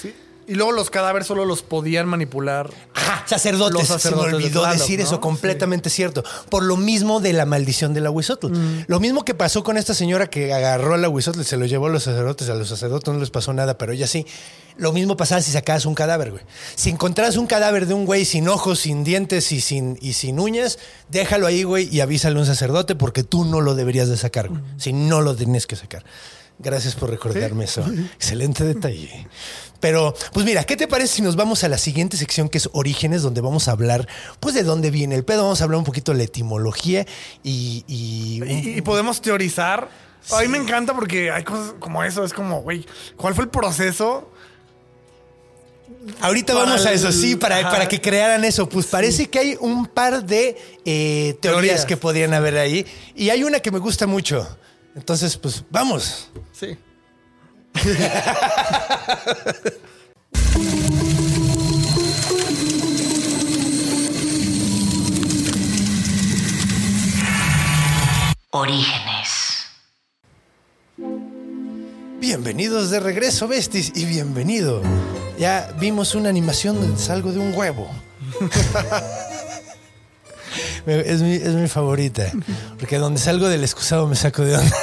Sí. Y luego los cadáveres solo los podían manipular. Ajá, sacerdotes. Los sacerdotes Se me de olvidó Tlaloc, decir ¿no? eso, completamente cierto. Por lo mismo de la maldición del Ahuizotl. Mm. Lo mismo que pasó con esta señora que agarró al Ahuizotl y se lo llevó a los sacerdotes. A los sacerdotes no les pasó nada, pero ella sí. Lo mismo pasaba si sacabas un cadáver, güey. Si encontrás un cadáver de un güey sin ojos, sin dientes y sin, y sin uñas, déjalo ahí, güey, y avísale a un sacerdote porque tú no lo deberías de sacar, güey. Si no lo tienes que sacar. Gracias por recordarme eso. Excelente detalle. Pero, pues mira, ¿qué te parece si nos vamos a la siguiente sección que es Orígenes, donde vamos a hablar, pues, de dónde viene el pedo? Vamos a hablar un poquito de la etimología y. y- Y, y podemos teorizar. A mí me encanta porque hay cosas como eso. Es como, güey, ¿cuál fue el proceso? Ahorita para vamos a eso, el- sí, para, ajá. para que crearan eso. Pues parece que hay un par de eh, teorías, Teorías. que podrían haber ahí. Y hay una que me gusta mucho. Entonces, pues, vamos. Sí. Orígenes. Bienvenidos de regreso, besties, y bienvenido. Ya vimos una animación donde salgo de un huevo. Es, mi, es mi favorita. Porque donde salgo del excusado me saco de onda.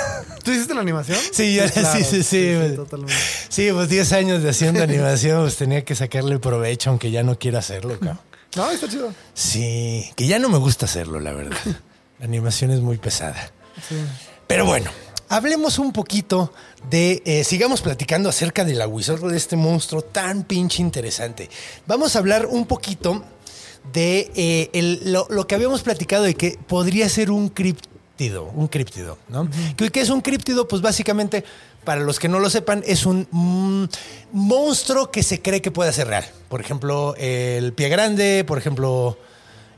¿Tú hiciste la animación? Sí, claro. sí, sí, sí. pues. totalmente. Sí, pues 10 años de haciendo animación, pues tenía que sacarle provecho, aunque ya no quiero hacerlo, cabrón. No, está chido. Sí, que ya no me gusta hacerlo, la verdad. La animación es muy pesada. Pero bueno, hablemos un poquito de. eh, sigamos platicando acerca del aguizorro de este monstruo tan pinche interesante. Vamos a hablar un poquito de eh, el- lo, lo que habíamos platicado de que podría ser un un críptido, ¿no? ¿Qué, qué es un críptido? Pues básicamente, para los que no lo sepan, es un mm, monstruo que se cree que puede ser real. Por ejemplo, el pie grande, por ejemplo.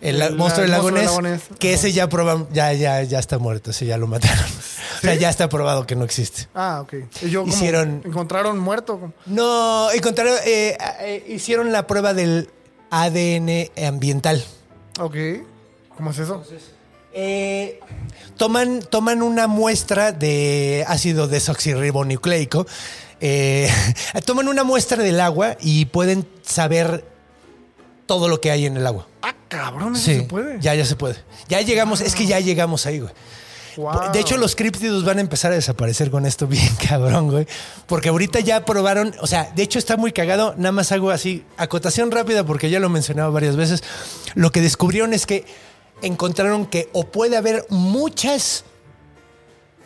El, monstruo del el lago monstruo del Ness, lago Ness. que ese ya proban, ya, ya, ya está muerto, ese ya lo mataron. O sea, ya está probado que no existe. Ah, ok. Y yo como Hicieron- encontraron muerto. No, encontraron, eh, eh, hicieron la prueba del ADN ambiental. Ok. ¿Cómo es eso? Eh, toman, toman una muestra de ácido desoxirribonucleico. eh, toman una muestra del agua y pueden saber todo lo que hay en el agua. Ah, cabrón, eso Sí, se puede. ya, ya se puede. Ya llegamos, es que ya llegamos ahí, güey. Wow. De hecho, los críptidos van a empezar a desaparecer con esto bien cabrón, güey. Porque ahorita ya probaron, o sea, de hecho está muy cagado. Nada más hago así, acotación rápida, porque ya lo he mencionado varias veces. Lo que descubrieron es que encontraron que o puede haber muchas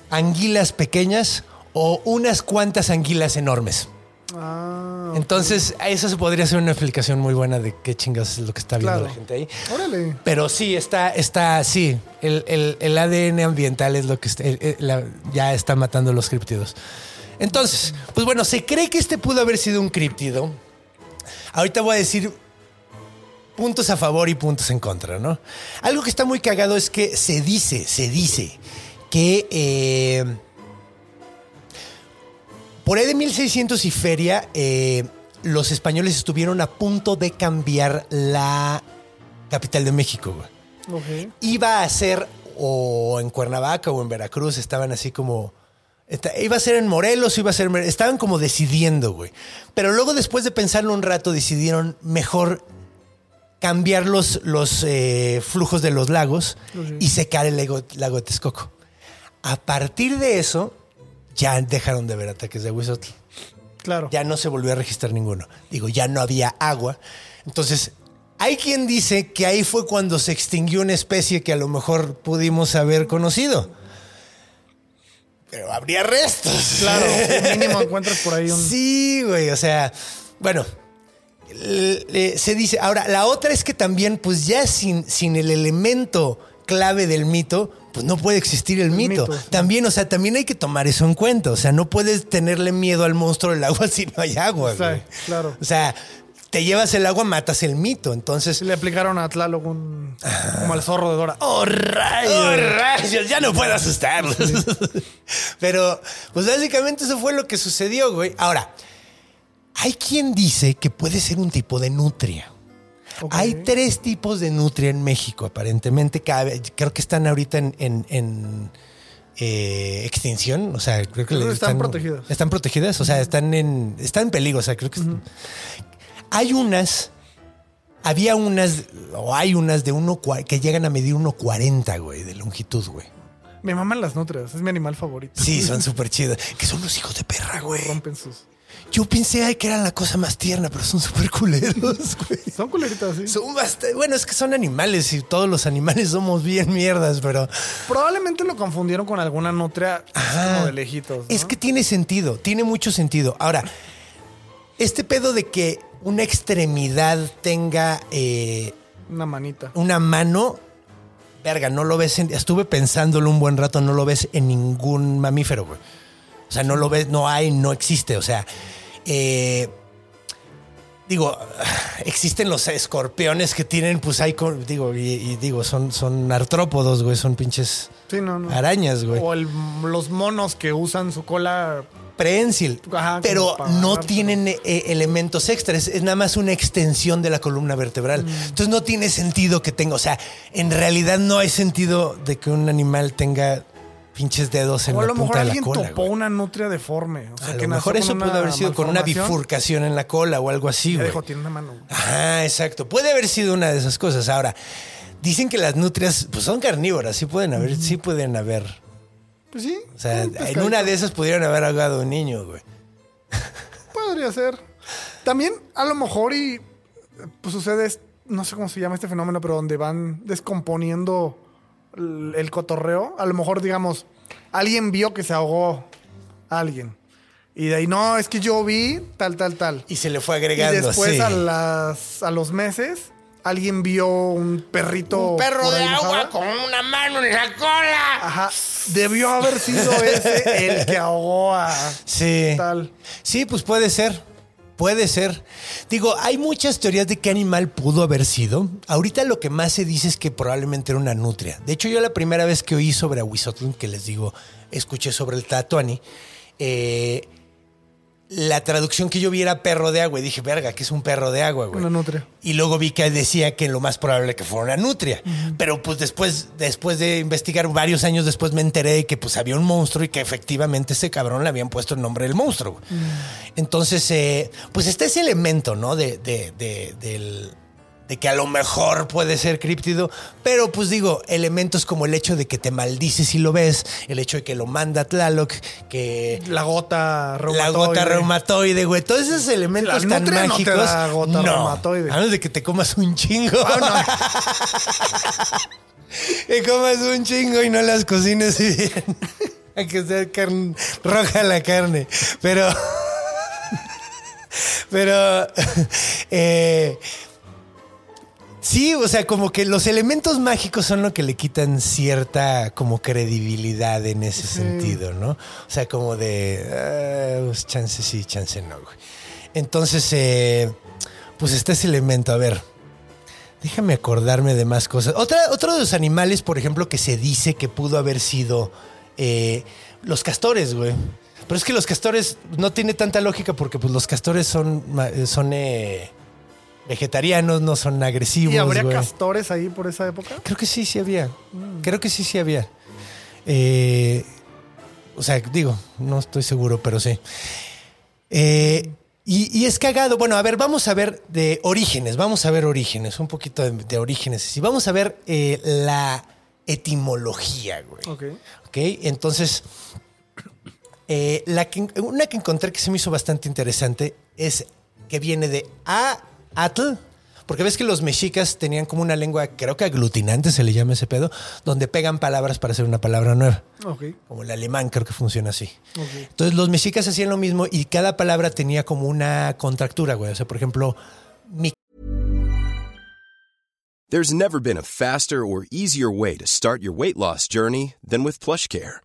anguilas pequeñas o unas cuantas anguilas enormes. Ah, Entonces, eso se podría ser una explicación muy buena de qué chingas es lo que está viendo Claro. la gente ahí. órale. Pero sí, está, está, sí, el, el- el ADN ambiental es lo que está- el- el- la- ya está matando los críptidos. Entonces, pues bueno, se cree que este pudo haber sido un críptido. Ahorita voy a decir puntos a favor y puntos en contra, ¿no? Algo que está muy cagado es que se dice, se dice que eh, por ahí de 1600 y feria, eh, los españoles estuvieron a punto de cambiar la capital de México. güey. Ok. Iba a ser o en Cuernavaca o en Veracruz, estaban así como... Iba a ser en Morelos, iba a ser... en Estaban como decidiendo, güey. Pero luego después de pensarlo un rato, decidieron mejor cambiar los, los eh, flujos de los lagos Ok. y secar el lago, lago de Texcoco. A partir de eso, ya dejaron de ver ataques de Huizotl Claro. ya no se volvió a registrar ninguno. Digo, ya no había agua. Entonces, hay quien dice que ahí fue cuando se extinguió una especie que a lo mejor pudimos haber conocido. Pero habría restos. Claro. Mínimo encuentras por ahí un. Sí, güey. O sea, bueno. Se dice. Ahora, la otra es que también, pues ya sin, sin el elemento clave del mito, pues no puede existir el, mito. mito, sí. También, o sea, también hay que tomar eso en cuenta. O sea, no puedes tenerle miedo al monstruo del agua si no hay agua, Sí, güey. claro. O sea, te llevas el agua, matas el mito. Entonces, Le aplicaron a Tlaloc un, como al zorro de Dora. ¡Oh, rayos! ¡Oh, rayos! Ya no puedo asustarlos. Pero, pues básicamente eso fue lo que sucedió, güey. Ahora, hay quien dice que puede ser un tipo de nutria. Hay tres tipos de nutria en México, aparentemente. Creo que están ahorita en, en- en, eh, extinción. O sea, creo que Creo que están protegidas. Están protegidas, o sea, están en, están en peligro. O sea, creo que. Hay unas. Había unas, o hay unas de uno que llegan a medir 1,40, güey, de longitud, güey. Me maman las nutrias, es mi animal favorito. Sí, son súper chidas. Que son los hijos de perra, güey. Rompen sus. Yo pensé que eran la cosa más tierna, pero son súper culeros, güey. Son culeritas, sí. Son bastante, bueno, es que son animales y todos los animales somos bien mierdas, pero Probablemente lo confundieron con alguna nutria como de lejitos. ¿no? es que tiene sentido, tiene mucho sentido. Ahora, este pedo de que una extremidad tenga eh, Una manita. una mano, verga, no lo ves en, estuve pensándolo un buen rato, no lo ves en ningún mamífero, güey. O sea, no lo ves, no hay, no existe. O sea, eh, digo, existen los escorpiones que tienen, pues hay, digo, y, y digo, son, son artrópodos, güey, son pinches Sí, no, no. arañas, güey. O el- los monos que usan su cola. Prensil, Ajá, pero no tienen eh, elementos extras, es nada más una extensión de la columna vertebral. Mm. Entonces no tiene sentido que tenga, o sea, en realidad no hay sentido de que un animal tenga pinches dedos en O a la lo punta mejor de la alguien cola. topó güey. una nutria deforme. O sea, a que lo mejor eso pudo haber sido con una bifurcación en la cola o algo así, güey. dijo, tiene una mano. Ah, exacto. Puede haber sido una de esas cosas. Ahora, dicen que las nutrias pues, son carnívoras, sí pueden haber, sí pueden haber. Pues sí. O sea, en una de esas pudieron haber ahogado a un niño, güey. Podría ser. También, a lo mejor, y pues sucede, no sé cómo se llama este fenómeno, pero donde van descomponiendo el, el cotorreo. A lo mejor, digamos, alguien vio que se ahogó a alguien. Y de ahí, no, es que yo vi tal, tal, tal. Y se le fue Y agregando después así. a, las, a los meses, alguien vio un perrito. Un perro de agua con una mano en la cola. Ajá. Debió haber sido ese el que ahogó a Sí. tal. Sí, pues puede ser. Puede ser. Digo, hay muchas teorías de qué animal pudo haber sido. Ahorita lo que más se dice es que probablemente era una nutria. De hecho, yo la primera vez que oí sobre Ahuizotl, que les digo, escuché sobre el Tatuani, eh, la traducción que yo vi era perro de agua. Y dije, verga, que es un perro de agua, güey. Una nutria. Y luego vi que decía que lo más probable que fuera una nutria. Pero pues después, después de investigar varios años después me enteré de que pues había un monstruo y que efectivamente ese cabrón le habían puesto el nombre del monstruo. Entonces, eh, pues está ese elemento, ¿no? De, de, de- del- de que a lo mejor puede ser críptido, pero pues digo, elementos como el hecho de que te maldices si lo ves, el hecho de que lo manda Tlaloc, que La gota la reumatoide. gota reumatoide, güey. Todos esos elementos La tan nutria no te mágicos. da gota reumatoide. A menos de que te comas un chingo. Ah, que comas un chingo y no las cocines bien. Hay que ser carne, roja la carne. Pero. Pero. eh, Sí, o sea, como que los elementos mágicos son lo que le quitan cierta como credibilidad en ese sentido, ¿no? O sea, como de ah, pues, chance sí, chance no, güey. Entonces, eh, pues está ese elemento. A ver, déjame acordarme de más cosas. Otra, otro de los animales, por ejemplo, que se dice que pudo haber sido eh, los castores, güey. Pero es que los castores no tiene tanta lógica porque pues los castores son, son eh, vegetarianos, no son agresivos. ¿Y habría castores ahí por esa época? Creo que sí, sí había. Creo que sí, sí había. Eh, o sea, digo, no estoy seguro, pero sí. Eh, y, y es cagado. Bueno, a ver, vamos a ver de orígenes. Vamos a ver orígenes, un poquito de, de orígenes. Y vamos a ver eh, la etimología, güey. Ok. Ok, entonces, la que- una que encontré que se me hizo bastante interesante es que viene de a atl, porque ves que los mexicas tenían como una lengua, creo que aglutinante se le llama ese pedo, donde pegan palabras para hacer una palabra nueva. Ok. Como el alemán creo que funciona así. Ok. Entonces los mexicas hacían lo mismo y cada palabra tenía como una contractura, güey. O sea, por ejemplo, mi There's never been a faster or easier way to start your weight loss journey than with PlushCare.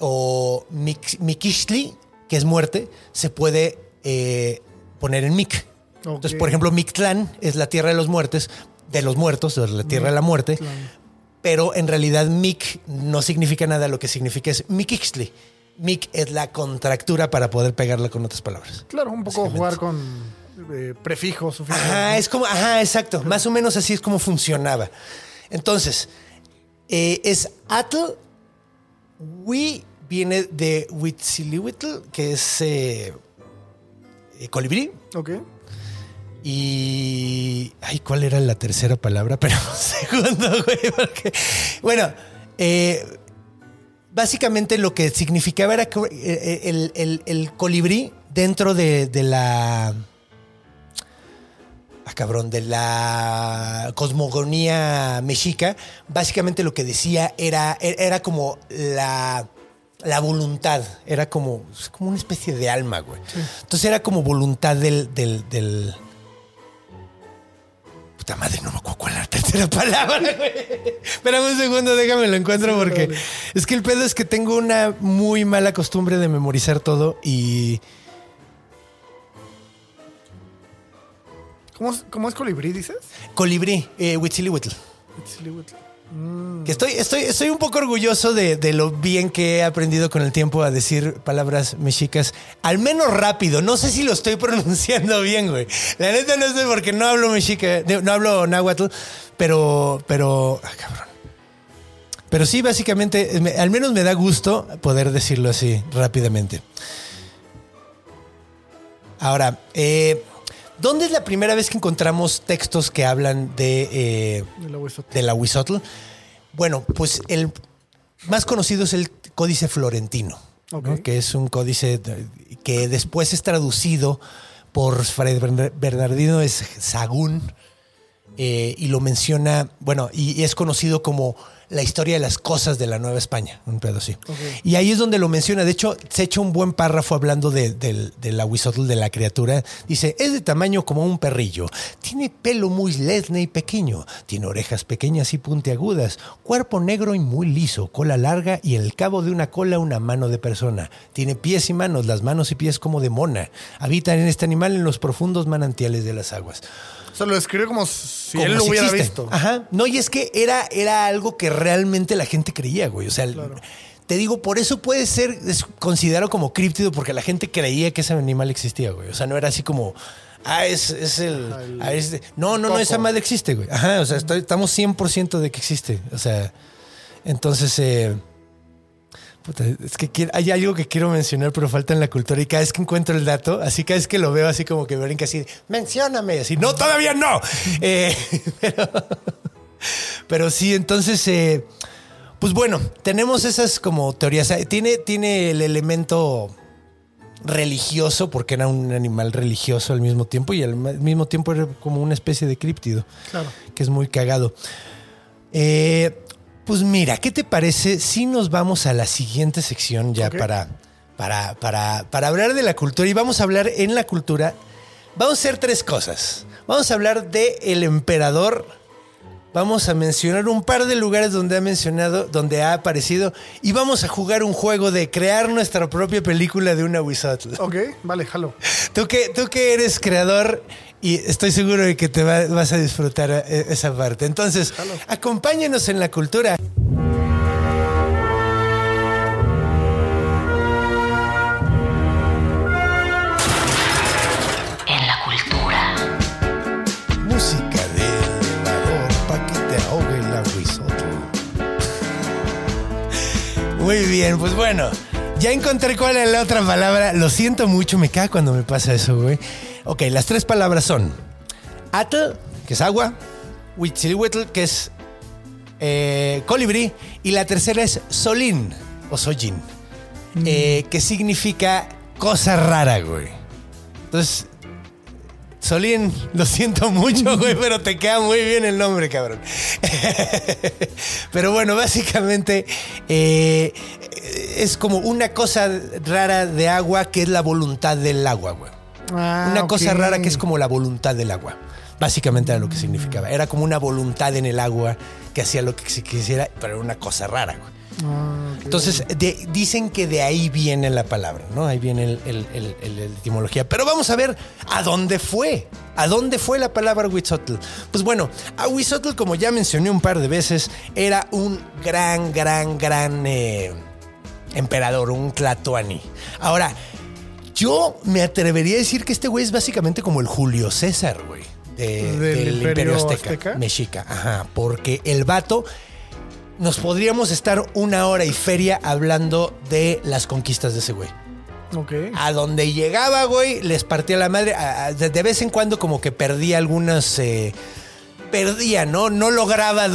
o Mix- Miquixtli, que es muerte, se puede eh, poner en Mic. Entonces, por ejemplo, Mictlán es la tierra de los muertos, de los muertos, o la tierra de la muerte. Pero en realidad Mic no significa nada, lo que significa es Miquixtli. Mic es la contractura para poder pegarla con otras palabras. Claro, un poco jugar con eh, prefijos. Ajá, es como, ajá, exacto. Más o menos así es como funcionaba. Entonces, eh, es Atl. We viene de Huitzilihuitl, que es eh, eh, colibrí. Ok. Y. Ay, ¿cuál era la tercera palabra? Pero un segundo, güey. Porque, bueno, eh, básicamente lo que significaba era que el, el- el colibrí dentro de, de la. Ah, cabrón, de la cosmogonía mexica, básicamente lo que decía era, era como la, la voluntad, era como, como una especie de alma, güey. Entonces era como voluntad del, del, del- Puta madre, no me acuerdo cuál la tercera palabra, güey. Espérame un segundo, déjame lo encuentro porque es que el pedo es que tengo una muy mala costumbre de memorizar todo y ¿Cómo, es- cómo es colibrí, dices? colibrí, eh, Huitzilihuitl. Huitzilihuitl. Que estoy, estoy, estoy un poco orgulloso de, de lo bien que he aprendido con el tiempo a decir palabras mexicas, al menos rápido. No sé si lo estoy pronunciando bien, güey. La neta no sé porque no hablo mexica, no hablo náhuatl, pero, pero, ah, cabrón. Pero sí, básicamente, me- al menos me da gusto poder decirlo así rápidamente. Ahora, eh, ¿dónde es la primera vez que encontramos textos que hablan de eh, de la Huizotl. Bueno, pues el más conocido es el Códice Florentino, que es un códice de- que después es traducido por Fray Bern- Bernardino es Sagún eh, y lo menciona, bueno, y, y es conocido como la historia de las cosas de la Nueva España, un pedo así. Y ahí es donde lo menciona. De hecho, se echa un buen párrafo hablando de, del del aguizotl de la criatura. Dice, es de tamaño como un perrillo. Tiene pelo muy lesne y pequeño. Tiene orejas pequeñas y puntiagudas. Cuerpo negro y muy liso. Cola larga y en el cabo de una cola una mano de persona. Tiene pies y manos, las manos y pies como de mona. Habita en este animal en los profundos manantiales de las aguas. Sea, lo describe como si Como él lo si hubiera existe. visto. Ajá. No, y es que era, era algo que realmente la gente creía, güey. O sea, te digo, por eso puede ser considerado como críptido, porque la gente creía que ese animal existía, güey. O sea, no era así como. Ah, es, es el. ah, es de- no, no, no, esa madre existe, güey. Ajá, o sea, estoy- estamos 100% de que existe. O sea, entonces. eh, es que quiero- hay algo que quiero mencionar, pero falta en la cultura. Y cada vez que encuentro el dato, así cada vez que lo veo, así como que brinca así, mencióname. Así, no, todavía no. Eh, pero, pero sí, entonces, eh, pues bueno, tenemos esas como teorías. Tiene, tiene el elemento religioso, porque era un animal religioso al mismo tiempo, y al mismo tiempo era como una especie de críptido, Claro. que es muy cagado. Eh, pues mira, ¿qué te parece si nos vamos a la siguiente sección ya para, para, para, para hablar de la cultura? Y vamos a hablar en la cultura, vamos a hacer tres cosas. Vamos a hablar de el emperador, vamos a mencionar un par de lugares donde ha mencionado, donde ha aparecido, y vamos a jugar un juego de crear nuestra propia película de una Wizard. Ok, vale, jalo. Tú que, tú que eres creador y estoy seguro de que te va- vas a disfrutar eh, esa parte. Entonces, acompáñenos en la cultura. En la cultura. Música de elevador para que te ahogue el aguizote. Muy bien, pues bueno. Ya encontré cuál es la otra palabra. Lo siento mucho, me cae cuando me pasa eso, güey. Ok, las tres palabras son Atl, que es agua, Huitzilihuitl, que es eh, colibrí, y la tercera es Solín o Sojin. eh, que significa cosa rara, güey. Entonces, Solín, lo siento mucho, güey, pero te queda muy bien el nombre, cabrón. pero bueno, básicamente eh, es como una cosa rara de agua que es la voluntad del agua, güey. Ah, una cosa rara que es como la voluntad del agua. Básicamente era lo que significaba. Era como una voluntad en el agua que hacía lo que se quisiera, pero era una cosa rara, güey. Ah. Entonces, de- dicen que de ahí viene la palabra, ¿no? Ahí viene la etimología. Pero vamos a ver a dónde fue. ¿A dónde fue la palabra Huitzotl? Pues bueno, a Huitzotl, como ya mencioné un par de veces, era un gran, gran, gran eh, emperador, un Tlatoani. Ahora, yo me atrevería a decir que este güey es básicamente como el Julio César, güey. de- ¿Del del Imperio Imperio Azteca, Azteca? Mexica. Ajá, porque el vato nos podríamos estar una hora y feria hablando de las conquistas de ese güey. Ok. A donde llegaba, güey, les partía la madre. A- a- de, vez en cuando como que perdía algunas... eh, perdía, ¿no? No lograba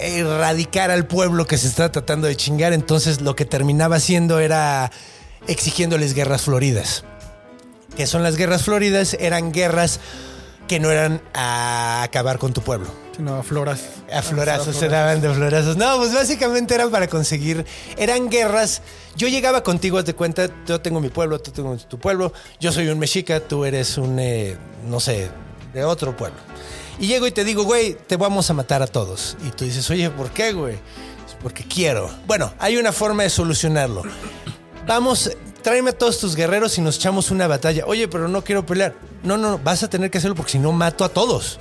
erradicar al pueblo que se está tratando de chingar. Entonces lo que terminaba haciendo era exigiéndoles guerras floridas. ¿Qué son las guerras floridas? Eran guerras que no eran a acabar con tu pueblo. Sí, no, floras. A florazos, se daban de florazos. No, pues básicamente eran para conseguir. Eran guerras. Yo llegaba contigo, haz de cuenta, yo tengo mi pueblo, tú tienes tu pueblo. Yo soy un mexica, tú eres un, eh, no sé, de otro pueblo. Y llego y te digo, güey, te vamos a matar a todos. Y tú dices, oye, ¿por qué, güey? "Es Porque quiero. Bueno, hay una forma de solucionarlo. Vamos, tráeme a todos tus guerreros y nos echamos una batalla. Oye, pero no quiero pelear. No, no, vas a tener que hacerlo porque si no mato a todos.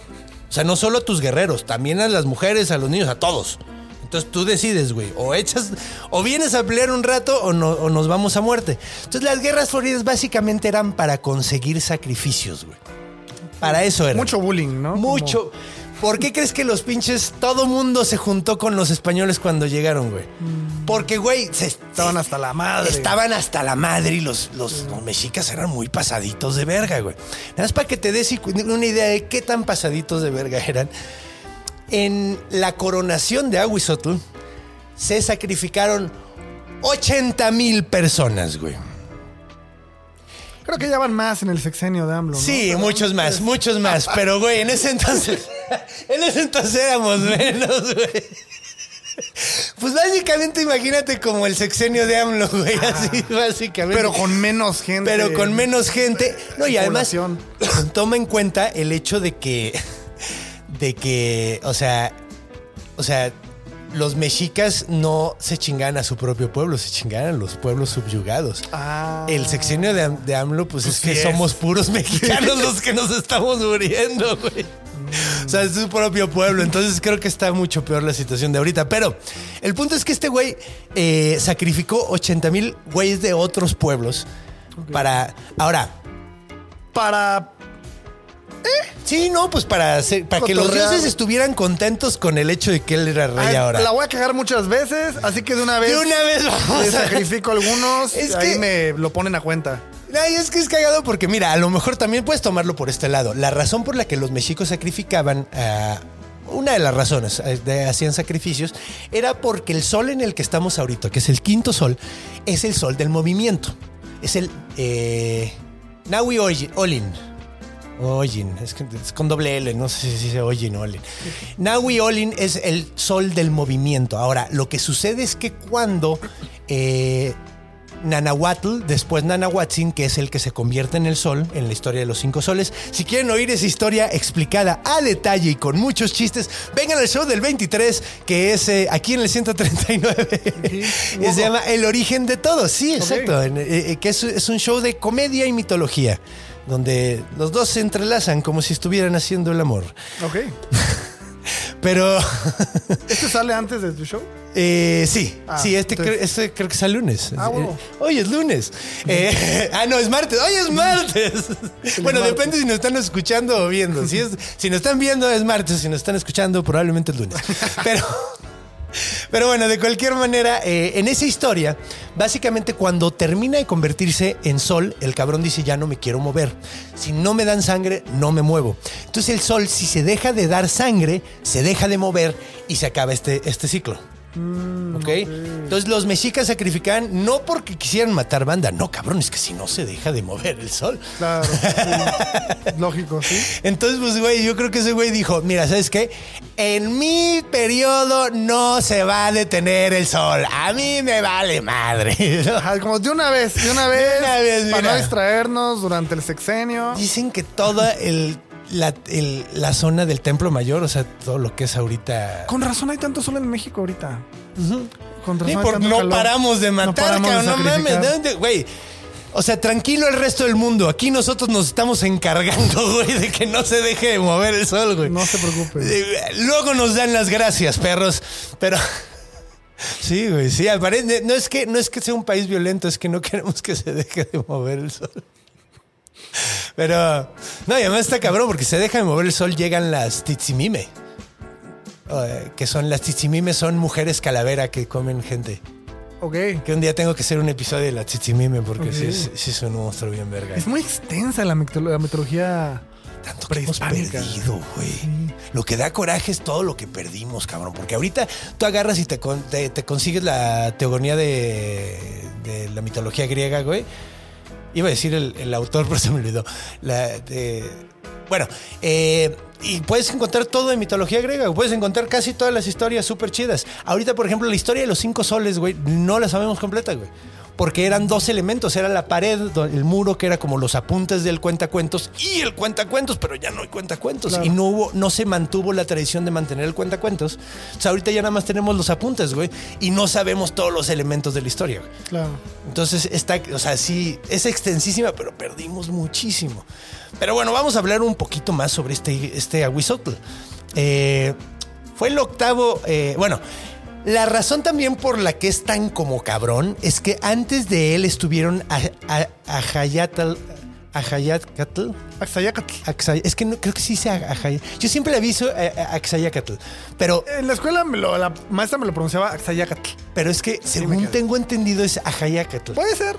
O sea, no solo a tus guerreros, también a las mujeres, a los niños, a todos. Entonces tú decides, güey, o echas, o vienes a pelear un rato o, no, o nos vamos a muerte. Entonces las guerras floridas básicamente eran para conseguir sacrificios, güey. Para eso era. Mucho bullying, ¿no? Mucho. ¿Por qué crees que los pinches, todo mundo se juntó con los españoles cuando llegaron, güey? Porque, güey, se Estaban hasta la madre. Estaban hasta la madre y los, los, los mexicas eran muy pasaditos de verga, güey. Nada más para que te des una idea de qué tan pasaditos de verga eran. En la coronación de Aguizotl se sacrificaron 80 mil personas, güey. Creo que ya van más en el sexenio de AMLO, ¿no? Sí, Pero- muchos más, muchos más. Pero, güey, en ese entonces, en ese entonces éramos menos, güey. Pues básicamente imagínate como el sexenio de AMLO, güey, así básicamente. Pero con menos gente. Pero con menos gente. No, y además, toma en cuenta el hecho de que, de que, o sea, o sea, los mexicas no se chingan a su propio pueblo, se chingan a los pueblos subyugados. Ah. El sexenio de, de AMLO, pues, es sí que es. somos puros mexicanos los que nos estamos muriendo, güey. O sea, es su propio pueblo. Entonces creo que está mucho peor la situación de ahorita. Pero el punto es que este güey eh, sacrificó 80 mil güeyes de otros pueblos para. Ahora, Para. sí, no, pues para, hacer- para que los dioses estuvieran contentos con el hecho de que él era rey Ay, ahora. La voy a cagar muchas veces, así que de una vez. De una vez vamos Le a- sacrifico algunos. Es ahí que- me lo ponen a cuenta. Ay, es que es cagado porque, mira, a lo mejor también puedes tomarlo por este lado. La razón por la que los mexicos sacrificaban, ah, una de las razones eh, de hacían sacrificios, era porque el sol en el que estamos ahorita, que es el quinto sol, es el sol del movimiento. Es el eh, Nahui Oyi- Olin. Olin, es, con doble L, no sé si se Olin o Olin. Nahui Olin es el sol del movimiento. Ahora, lo que sucede es que cuando eh, Nanahuatl, después Nanahuatzin, que es el que se convierte en el sol en la historia de los cinco soles. Si quieren oír esa historia explicada a detalle y con muchos chistes, vengan al show del 23, que es eh, aquí en el 139. Y se llama El origen de todo. Sí, exacto. Eh, eh, que es, es un show de comedia y mitología, donde los dos se entrelazan como si estuvieran haciendo el amor. Ok. Pero ¿Este sale antes de tu show? Eh, sí, Ah, sí, este, entonces- este creo que el lunes. Ah, huevo. Eh, Hoy es lunes. Eh, ah, no, es martes. Hoy es martes. bueno, martes. depende si nos están escuchando o viendo. Si, es, si nos están viendo es martes, si nos están escuchando probablemente es lunes. Pero, pero bueno, de cualquier manera, eh, en esa historia, básicamente cuando termina de convertirse en sol, el cabrón dice ya no me quiero mover. Si no me dan sangre, no me muevo. Entonces el sol, si se deja de dar sangre, se deja de mover y se acaba este, este ciclo. ¿Ok? Entonces los mexicas sacrificaban no porque quisieran matar banda, no, cabrón, es que si no se deja de mover el sol. Claro. sí. Lógico, sí. Entonces, pues, güey, yo creo que ese güey dijo, mira, ¿sabes qué? En mi periodo no se va a detener el sol. A mí me vale madre. ¿no? Ajá, como de una vez, de una vez, una vez, para mira. no distraernos durante el sexenio. Dicen que toda el, la, el- la zona del Templo Mayor, o sea, todo lo que es ahorita... Con razón hay tanto sol en México ahorita. Con razón Sí, hay por- tanto no calor. paramos de matar, paramos de cabrón, no mames. sacrificar. ¿de dónde, Güey, o sea, tranquilo el resto del mundo. Aquí nosotros nos estamos encargando, güey, de que no se deje de mover el sol, güey. No se preocupe. Luego nos dan las gracias, perros. Pero sí, güey, sí, aparente. No es que no es que sea un país violento, es que no queremos que se deje de mover el sol. Pero no, y además está cabrón porque se deja de mover el sol, llegan las titsimime. Eh, que son las titsimime son mujeres calavera que comen gente. Ok. Que un día tengo que hacer un episodio de la titsimime porque sí, es- sí es un monstruo bien verga. Es muy extensa la, mitolo- la mitología. Tanto que hemos perdido, güey. Lo que da coraje es todo lo que perdimos, cabrón. Porque ahorita tú agarras y te, con- te, te consigues la teogonía de, de la mitología griega, güey. Iba a decir el, autor, pero se me olvidó. La de- bueno, eh, y puedes encontrar todo en mitología griega. Puedes encontrar casi todas las historias súper chidas. Ahorita, por ejemplo, la historia de los cinco soles, güey, no la sabemos completa, güey. Porque eran dos elementos. Era la pared, el muro, que era como los apuntes del cuentacuentos, y el cuentacuentos, pero ya no hay cuentacuentos. Claro. Y no hubo, no se mantuvo la tradición de mantener el cuentacuentos. O sea, ahorita ya nada más tenemos los apuntes, güey. Y no sabemos todos los elementos de la historia, güey. Claro. Entonces está, o sea, sí, es extensísima, pero perdimos muchísimo. Pero bueno, vamos a hablar un poquito más sobre este, este Aguizotl. Eh, fue el octavo, eh, bueno, la razón también por la que es tan como cabrón es que antes de él estuvieron a, a, Ajayatl, Ajayatl, Axayacatl. Axay- es que no, creo que sí se Ajay- Yo siempre la aviso a, Axayacatl, pero, En la escuela me lo- la maestra me lo pronunciaba Axayacatl. pero es que según tengo entendido es Ajayacatl. Puede ser.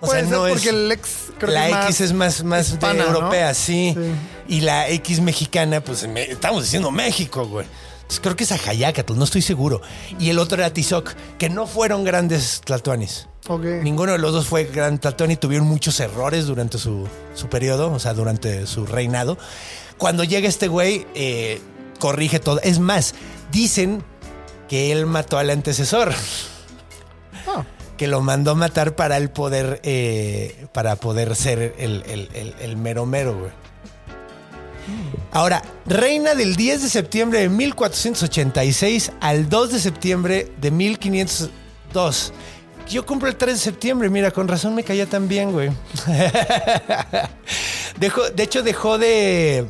O Puede sea, ser no es- porque el ex creo la que es X es más, más de hispana, ¿no? europea, sí. Sí. Y la X mexicana, pues me- estamos diciendo México, güey. Entonces, creo que es Ajayacatl, no estoy seguro. Y el otro era Tizoc, que no fueron grandes tlatoanis. Ok. Ninguno de los dos fue gran tlatoani, tuvieron muchos errores durante su, su periodo, o sea, durante su reinado. Cuando llega este güey, eh, corrige todo. Es más, dicen que él mató al antecesor Ah, que lo mandó matar para el poder, eh, para poder ser el, el- el- el mero mero, güey. Ahora, reina del 10 de septiembre de 1486 al 2 de septiembre de 1502. Yo cumplo el 3 de septiembre, mira, con razón me caía tan bien, güey. Dejó- de hecho, dejó de...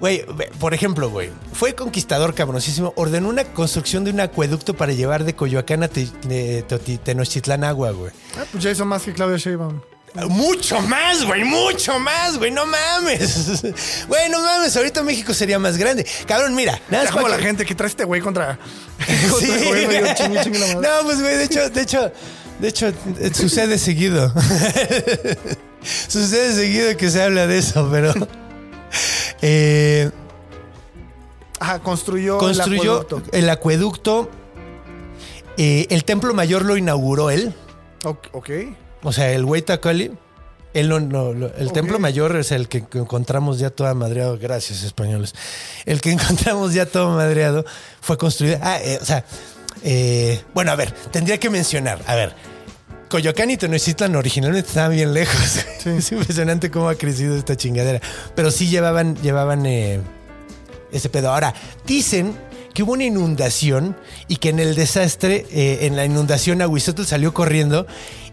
Güey, por ejemplo, güey, fue conquistador cabroncísimo, ordenó una construcción de un acueducto para llevar de Coyoacán a Tenochtitlán agua, güey. ah, pues ya hizo más que Claudia Sheinbaum. Mucho más, güey, mucho más, güey, no mames. Güey, no mames, ahorita México sería más grande. Cabrón, mira, nada Es como la que- gente que trae este güey contra, Sí. contra el gobierno. Yo, chingue, chingue la madre. No, pues güey, de hecho, de hecho, de hecho, eh, sucede seguido. sucede seguido que se habla de eso, pero eh, Ajá, construyó, construyó el acueducto. el acueducto. eh, el templo mayor lo inauguró él. Ok. O sea, el güey Tacali, él no, no- lo- el Ok. templo mayor es el que encontramos ya todo madreado. Gracias, españoles. El que encontramos ya todo madreado fue construido. Ah, eh, o sea, eh, bueno, a ver, tendría que mencionar. A ver, Coyoacán y Tenochtitlan originalmente estaban bien lejos. Es impresionante cómo ha crecido esta chingadera. Pero sí llevaban, llevaban eh, ese pedo. Ahora, dicen que hubo una inundación y que en el desastre, eh, en la inundación, Aguizotl salió corriendo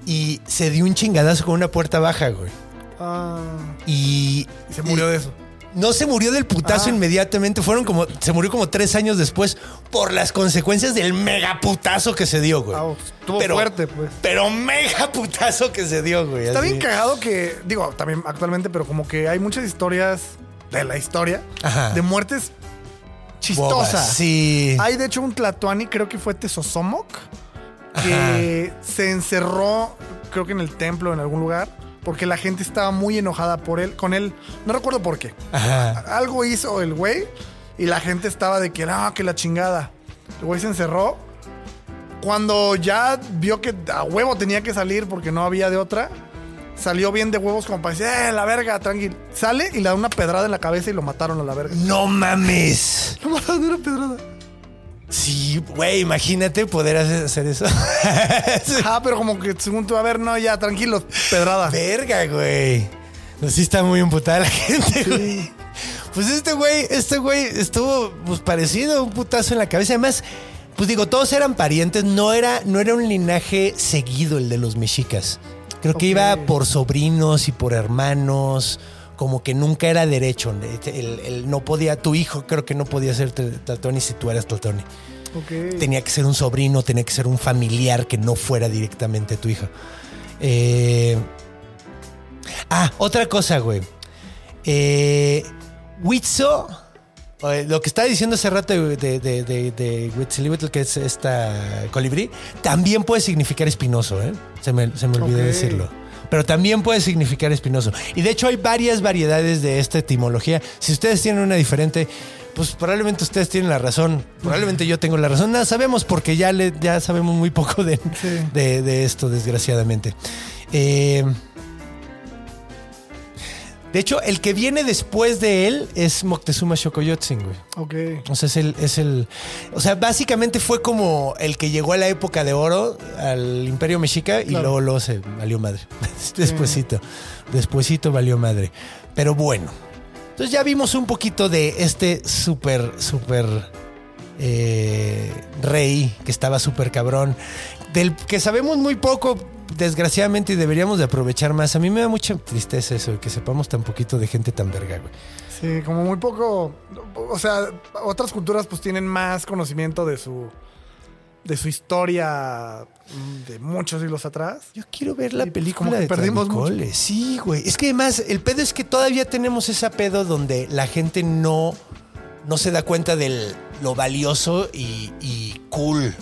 y se dio un chingadazo con una puerta baja, güey. Ah, Y se murió de eso. no se murió del putazo Ah. inmediatamente, fueron como, se murió como tres años después por las consecuencias del mega putazo que se dio, güey. Ah, estuvo fuerte, pues. Pero mega putazo que se dio, güey. Está así. bien cagado que, digo, también actualmente, pero como que hay muchas historias de la historia Ajá. de muertes chistosas. Sí. Hay de hecho un Tlatoani, creo que fue Tezosomoc, que se encerró, creo que en el templo, en algún lugar, porque la gente estaba muy enojada por él, con él. No recuerdo por qué. Ajá. Algo hizo el güey y la gente estaba de que, no, que la chingada. El güey se encerró. Cuando ya vio que a huevo tenía que salir porque no había de otra, salió bien de huevos como para decir, eh, la verga, tranquilo. Sale y le da una pedrada en la cabeza y lo mataron a la verga. No mames. Lo mataron de una pedrada. Sí, güey, imagínate poder hacer, eso. Ah, pero como que según tú, a ver, no, ya, tranquilo, pedrada. Verga, güey. No, sí está muy emputada la gente, güey. Pues este güey, este güey estuvo pues parecido, un putazo en la cabeza. Además, pues digo, todos eran parientes, no era, no era un linaje seguido el de los mexicas. Creo que iba por sobrinos y por hermanos, como que nunca era derecho. El, el no podía, tu hijo creo que no podía ser Tlatoni si tú eras Tlatoni. Ok. Tenía que ser un sobrino, tenía que ser un familiar que no fuera directamente tu hijo. Eh, Ah, otra cosa, güey. Eh, Huitzo, eh, lo que estaba diciendo hace rato de, de, de, de, que es esta colibrí, también puede significar espinoso, ¿eh? Se me, se me olvidó Ok. decirlo. Pero también puede significar espinoso. Y de hecho hay varias variedades de esta etimología. Si ustedes tienen una diferente, pues probablemente ustedes tienen la razón. Probablemente yo tengo la razón. Nada, sabemos porque ya, le, ya sabemos muy poco de, Sí. de, de esto, desgraciadamente. Eh, de hecho, el que viene después de él es Moctezuma Xocoyotzin, güey. Ok. O sea, es el, es el. O sea, básicamente fue como el que llegó a la época de oro, al Imperio Mexica, y Claro. luego, luego se valió madre. Despuésito. Despuésito valió madre. Pero bueno. Entonces ya vimos un poquito de este súper, súper eh, rey que estaba súper cabrón. Del que sabemos muy poco, desgraciadamente, y deberíamos de aprovechar más. A mí me da mucha tristeza eso, de que sepamos tan poquito de gente tan verga, güey. Sí, como muy poco. O sea, otras culturas pues tienen más conocimiento de su. de su historia mm, de muchos siglos atrás. Yo quiero ver la pues, película como de perdimos. Sí, güey. Es que además, el pedo es que todavía tenemos ese pedo donde la gente no, no se da cuenta de lo valioso y, y cool.